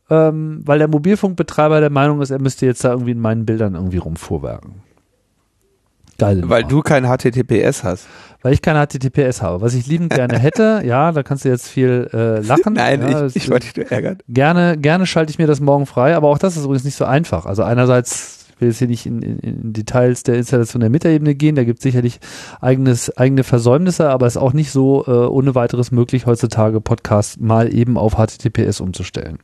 ähm, weil der Mobilfunkbetreiber der Meinung ist, er müsste jetzt da irgendwie in meinen Bildern irgendwie rumfuhrwerken. Geile Weil du kein HTTPS hast. Weil ich keine HTTPS habe. Was ich liebend gerne hätte, ja, da kannst du jetzt viel äh, lachen. Nein, ja, ich, ich wollte dich nur ärgern. Gerne, gerne schalte ich mir das morgen frei, aber auch das ist übrigens nicht so einfach. Also einerseits ich will jetzt hier nicht in, in, in Details der Installation der Metaebene gehen, da gibt es sicherlich eigenes, eigene Versäumnisse, aber es ist auch nicht so äh, ohne weiteres möglich, heutzutage Podcasts mal eben auf HTTPS umzustellen.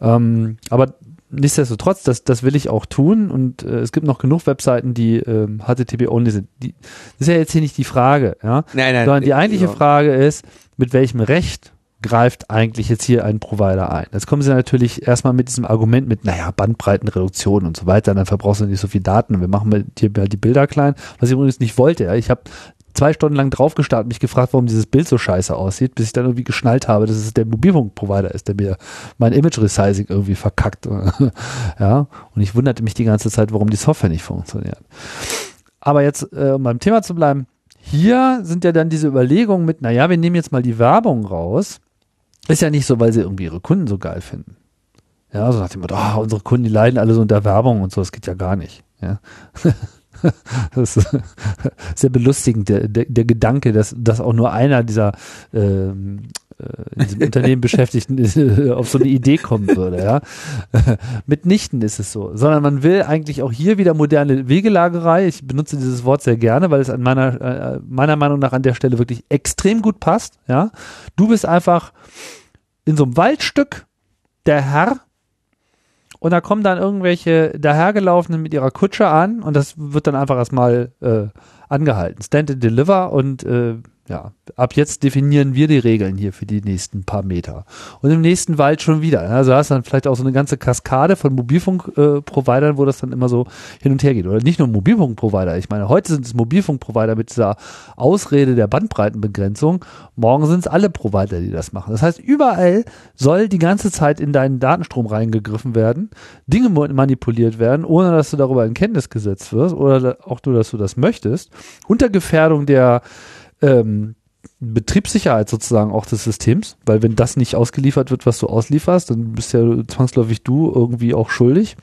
Ähm, aber nichtsdestotrotz, das, das will ich auch tun und äh, es gibt noch genug Webseiten, die ähm, HTTP-only sind. Die, das ist ja jetzt hier nicht die Frage, ja, Nein, nein. sondern die eigentliche ja. Frage ist, mit welchem Recht greift eigentlich jetzt hier ein Provider ein? Jetzt kommen sie natürlich erstmal mit diesem Argument mit, naja, Bandbreitenreduktion und so weiter, dann verbrauchst du nicht so viel Daten und wir machen dir mal die Bilder klein, was ich übrigens nicht wollte. Ja. Ich habe zwei Stunden lang drauf gestartet, mich gefragt, warum dieses Bild so scheiße aussieht, bis ich dann irgendwie geschnallt habe, dass es der Mobilfunkprovider ist, der mir mein Image Resizing irgendwie verkackt. ja, und ich wunderte mich die ganze Zeit, warum die Software nicht funktioniert. Aber jetzt, äh, um beim Thema zu bleiben, hier sind ja dann diese Überlegungen mit, naja, wir nehmen jetzt mal die Werbung raus. Ist ja nicht so, weil sie irgendwie ihre Kunden so geil finden. Ja, so nach dem Motto, ah, unsere Kunden, die leiden alle so unter Werbung und so, das geht ja gar nicht. Ja. Das ist sehr belustigend, der, der, der Gedanke, dass, dass auch nur einer dieser ähm, äh, in diesem Unternehmen Beschäftigten äh, auf so eine Idee kommen würde. Ja. Mitnichten ist es so, sondern man will eigentlich auch hier wieder moderne Wegelagerei. Ich benutze dieses Wort sehr gerne, weil es an meiner äh, meiner Meinung nach an der Stelle wirklich extrem gut passt. Ja, du bist einfach in so einem Waldstück der Herr und da kommen dann irgendwelche dahergelaufenen mit ihrer Kutsche an und das wird dann einfach erstmal äh, angehalten. Stand and deliver und äh, ja, ab jetzt definieren wir die Regeln hier für die nächsten paar Meter. Und im nächsten Wald schon wieder. Also hast du dann vielleicht auch so eine ganze Kaskade von Mobilfunkprovidern, äh, wo das dann immer so hin und her geht. Oder nicht nur Mobilfunkprovider. Ich meine, heute sind es Mobilfunkprovider mit dieser Ausrede der Bandbreitenbegrenzung. Morgen sind es alle Provider, die das machen. Das heißt, überall soll die ganze Zeit in deinen Datenstrom reingegriffen werden, Dinge manipuliert werden, ohne dass du darüber in Kenntnis gesetzt wirst oder auch nur, dass du das möchtest. Unter Gefährdung der ähm, Betriebssicherheit sozusagen auch des Systems, weil wenn das nicht ausgeliefert wird, was du auslieferst, dann bist ja zwangsläufig du irgendwie auch schuldig.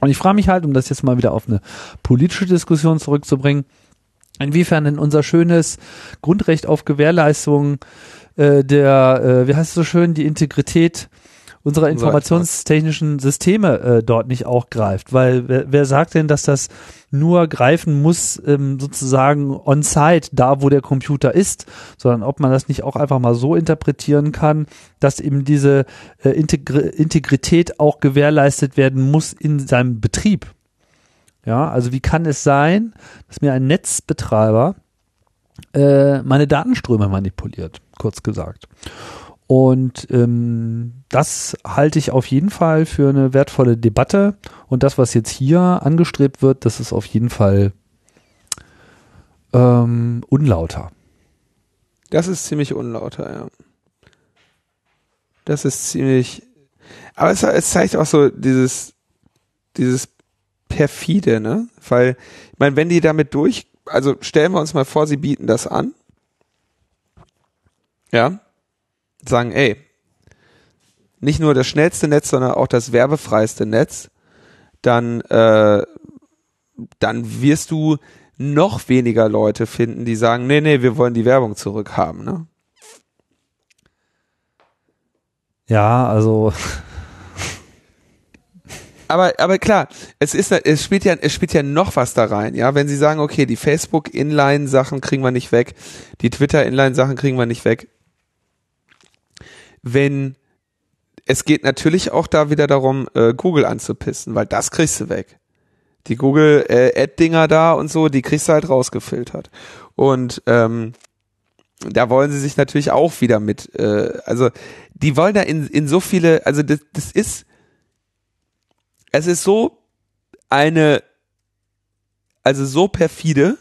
Und ich frage mich halt, um das jetzt mal wieder auf eine politische Diskussion zurückzubringen, inwiefern denn unser schönes Grundrecht auf Gewährleistung äh, der, äh, wie heißt es so schön, die Integrität unserer informationstechnischen Systeme äh, dort nicht auch greift. Weil wer, wer sagt denn, dass das nur greifen muss, ähm, sozusagen on-site, da wo der Computer ist, sondern ob man das nicht auch einfach mal so interpretieren kann, dass eben diese äh, Integri Integrität auch gewährleistet werden muss in seinem Betrieb. Ja, also wie kann es sein, dass mir ein Netzbetreiber äh, meine Datenströme manipuliert, kurz gesagt. Und ähm, das halte ich auf jeden Fall für eine wertvolle Debatte. Und das, was jetzt hier angestrebt wird, das ist auf jeden Fall ähm, unlauter. Das ist ziemlich unlauter, ja. Das ist ziemlich. Aber es, es zeigt auch so dieses, dieses perfide, ne? Weil, ich meine, wenn die damit durch, also stellen wir uns mal vor, sie bieten das an. Ja. Sagen, ey, nicht nur das schnellste Netz, sondern auch das werbefreiste Netz, dann, äh, dann wirst du noch weniger Leute finden, die sagen, nee, nee, wir wollen die Werbung zurückhaben, ne? Ja, also aber, aber klar, es ist, es spielt ja, es spielt ja noch was da rein, ja. Wenn Sie sagen, okay, die Facebook Inline Sachen kriegen wir nicht weg, die Twitter Inline Sachen kriegen wir nicht weg. Wenn, es geht natürlich auch da wieder darum, äh, Google anzupissen, weil das kriegst du weg. Die Google äh, da und so, die kriegst du halt rausgefiltert. Und, ähm, da wollen sie sich natürlich auch wieder mit, äh, also die wollen da in, in so viele, also das, das ist, es ist so eine, also so perfide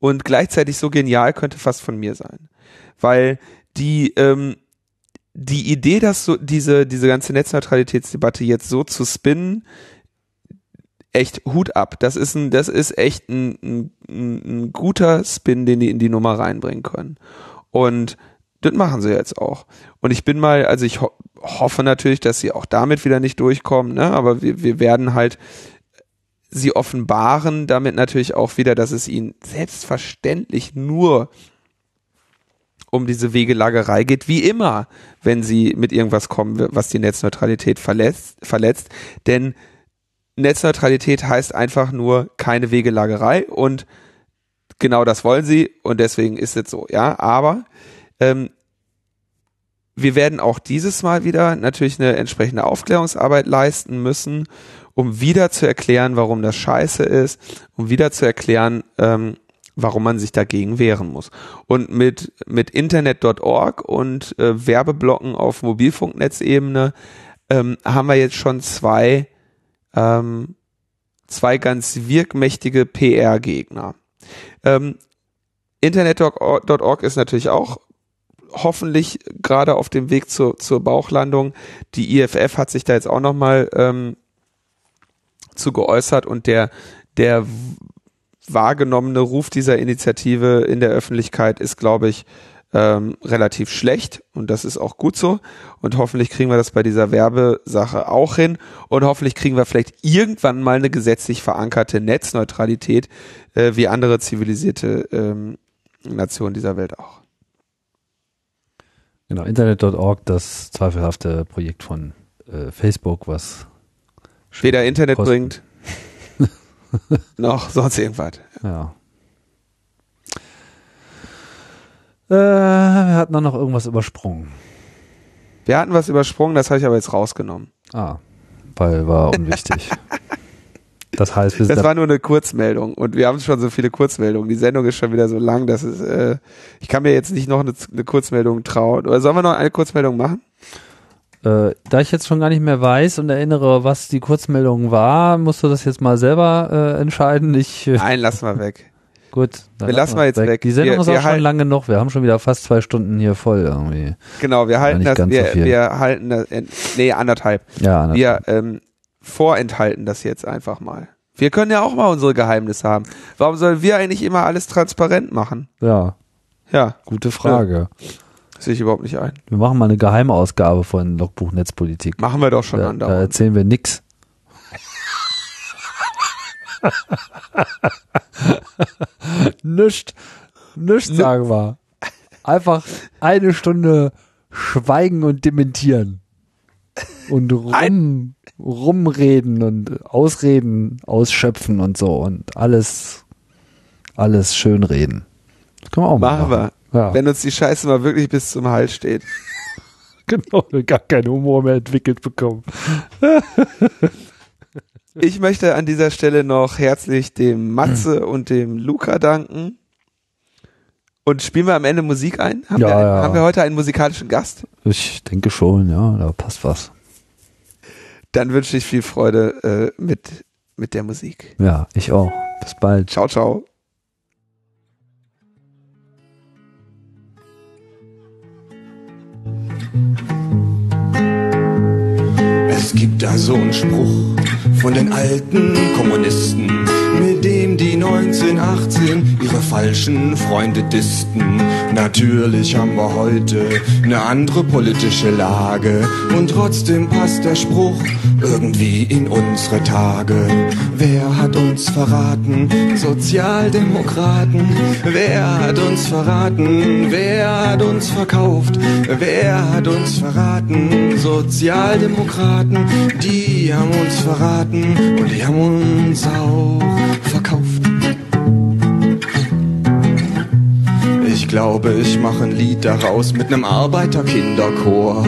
und gleichzeitig so genial könnte fast von mir sein. Weil die, ähm, die Idee, dass so diese, diese ganze Netzneutralitätsdebatte jetzt so zu spinnen, echt Hut ab. Das ist ein, das ist echt ein, ein, ein guter Spin, den die in die Nummer reinbringen können. Und das machen sie jetzt auch. Und ich bin mal, also ich ho hoffe natürlich, dass sie auch damit wieder nicht durchkommen, ne? aber wir, wir werden halt sie offenbaren damit natürlich auch wieder, dass es ihnen selbstverständlich nur um diese Wegelagerei geht, wie immer, wenn sie mit irgendwas kommen, was die Netzneutralität verletzt, verletzt. Denn Netzneutralität heißt einfach nur keine Wegelagerei und genau das wollen sie und deswegen ist es so, ja. Aber ähm, wir werden auch dieses Mal wieder natürlich eine entsprechende Aufklärungsarbeit leisten müssen, um wieder zu erklären, warum das scheiße ist, um wieder zu erklären, ähm, warum man sich dagegen wehren muss. Und mit, mit Internet.org und äh, Werbeblocken auf Mobilfunknetzebene ähm, haben wir jetzt schon zwei, ähm, zwei ganz wirkmächtige PR-Gegner. Ähm, Internet.org ist natürlich auch hoffentlich gerade auf dem Weg zur, zur Bauchlandung. Die IFF hat sich da jetzt auch nochmal ähm, zu geäußert und der, der wahrgenommene Ruf dieser Initiative in der Öffentlichkeit ist, glaube ich, ähm, relativ schlecht und das ist auch gut so und hoffentlich kriegen wir das bei dieser Werbesache auch hin und hoffentlich kriegen wir vielleicht irgendwann mal eine gesetzlich verankerte Netzneutralität äh, wie andere zivilisierte ähm, Nationen dieser Welt auch. Genau, Internet.org, das zweifelhafte Projekt von äh, Facebook, was weder Internet kosten. bringt noch sonst irgendwas. Ja. Äh, wir hatten dann noch irgendwas übersprungen. Wir hatten was übersprungen, das habe ich aber jetzt rausgenommen. Ah, weil war unwichtig. das heißt, wir das war nur eine Kurzmeldung und wir haben schon so viele Kurzmeldungen. Die Sendung ist schon wieder so lang, dass es, äh, ich kann mir jetzt nicht noch eine, eine Kurzmeldung trauen. Oder sollen wir noch eine Kurzmeldung machen? Äh, da ich jetzt schon gar nicht mehr weiß und erinnere, was die Kurzmeldung war, musst du das jetzt mal selber äh, entscheiden. Ich, äh, Nein, lass mal weg. Gut, wir lassen wir jetzt weg. weg. Die Sendung wir, ist auch schon lange noch. Wir haben schon wieder fast zwei Stunden hier voll irgendwie. Genau, wir halten das, wir, so wir halten das, nee, anderthalb. Ja, anderthalb. Wir ähm, vorenthalten das jetzt einfach mal. Wir können ja auch mal unsere Geheimnisse haben. Warum sollen wir eigentlich immer alles transparent machen? Ja. Ja. Gute Frage. Ja. Sehe ich überhaupt nicht ein. Wir machen mal eine Geheimausgabe von Logbuch Netzpolitik. Machen wir doch schon da, andauernd. Da erzählen wir nix. Nischt. Nischt sagen wir. Einfach eine Stunde schweigen und dementieren. Und rum, rumreden und ausreden, ausschöpfen und so und alles, alles schön reden. Das können wir auch machen. Machen wir. Ja. Wenn uns die Scheiße mal wirklich bis zum Hals steht. genau, wir gar keinen Humor mehr entwickelt bekommen. ich möchte an dieser Stelle noch herzlich dem Matze und dem Luca danken. Und spielen wir am Ende Musik ein? Haben, ja, wir, ja. haben wir heute einen musikalischen Gast? Ich denke schon, ja, da passt was. Dann wünsche ich viel Freude äh, mit, mit der Musik. Ja, ich auch. Bis bald. Ciao, ciao. Es gibt da so einen Spruch von den alten Kommunisten, mit dem die 1918 ihre falschen Freunde disten. Natürlich haben wir heute eine andere politische Lage und trotzdem passt der Spruch irgendwie in unsere Tage. Wer hat uns verraten? Sozialdemokraten. Wer hat uns verraten? Wer hat uns verkauft? Wer hat uns verraten? Sozialdemokraten. Die haben uns verraten und die haben uns auch verkauft. Glaube, ich mache ein Lied daraus mit nem Arbeiterkinderchor.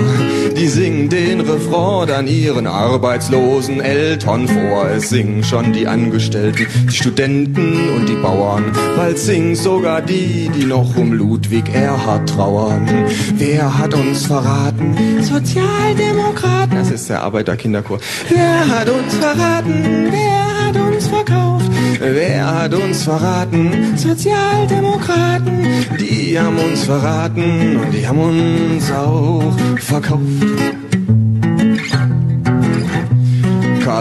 Die singen den Refrain dann ihren arbeitslosen Eltern vor. Es singen schon die Angestellten, die Studenten und die Bauern. Bald singen sogar die, die noch um Ludwig Erhard trauern. Wer hat uns verraten? Sozialdemokraten. Das ist der Arbeiterkinderchor. Wer hat uns verraten? Wer hat uns verkauft? Wer hat uns verraten? Sozialdemokraten, die haben uns verraten und die haben uns auch verkauft.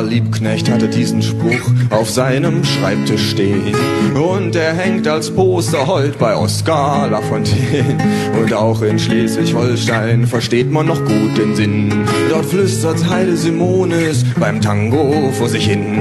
Liebknecht hatte diesen Spruch auf seinem Schreibtisch stehen. Und er hängt als Poster heute bei Oskar Lafontaine. Und auch in Schleswig-Holstein versteht man noch gut den Sinn. Dort flüstert Heide Simonis beim Tango vor sich hin.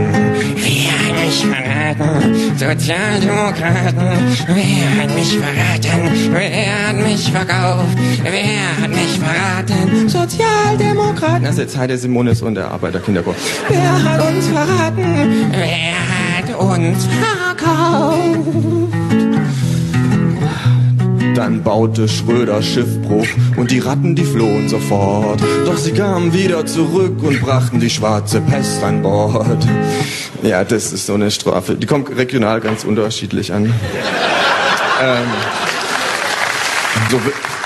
Wer hat mich verraten? Sozialdemokraten. Wer hat mich verraten? Wer hat mich verkauft? Wer hat mich verraten? Sozialdemokraten. Das ist jetzt Heide Simonis und der Arbeiterkinderchor. Wer hat uns verraten? Wer hat uns verkauft? Dann baute Schröder Schiffbruch und die Ratten, die flohen sofort. Doch sie kamen wieder zurück und brachten die schwarze Pest an Bord. Ja, das ist so eine Strafe. Die kommt regional ganz unterschiedlich an. ähm, so,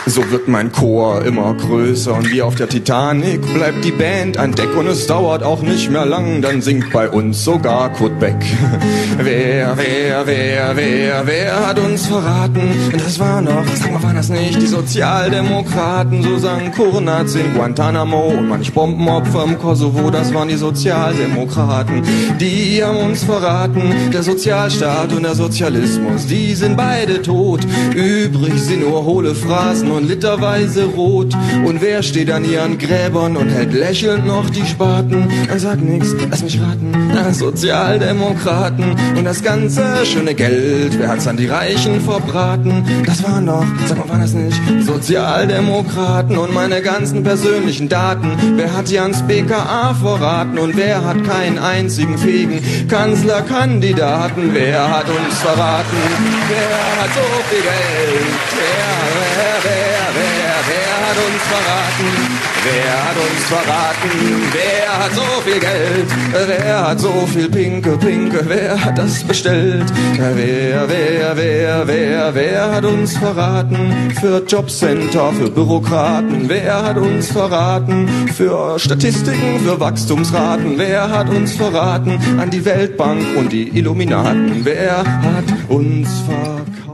so wird mein Chor immer größer und wie auf der Titanic bleibt die Band an Deck und es dauert auch nicht mehr lang, dann singt bei uns sogar Kurt Beck. wer, wer, wer, wer, wer hat uns verraten? Das war noch, sag mal, waren das nicht die Sozialdemokraten? So sang Kurnaz in Guantanamo und manch Bombenopfer im Kosovo, das waren die Sozialdemokraten. Die haben uns verraten, der Sozialstaat und der Sozialismus, die sind beide tot. Übrig sind nur hohle Phrasen und literweise rot. Und wer steht an ihren Gräbern und hält lächelnd noch die Spaten? Er sagt nix, lass mich raten. Sozialdemokraten und das ganze schöne Geld, wer hat's an die Reichen verbraten? Das waren doch, sag mal, waren das nicht Sozialdemokraten und meine ganzen persönlichen Daten? Wer hat die ans BKA verraten und wer hat keinen einzigen fähigen Kanzlerkandidaten? Wer hat uns verraten? Wer hat so viel Geld? Wer, wer, wer, verraten? Wer hat uns verraten? Wer hat so viel Geld? Wer hat so viel Pinke, Pinke? Wer hat das bestellt? Wer, wer, wer, wer, wer hat uns verraten? Für Jobcenter, für Bürokraten. Wer hat uns verraten? Für Statistiken, für Wachstumsraten. Wer hat uns verraten? An die Weltbank und die Illuminaten. Wer hat uns verkauft?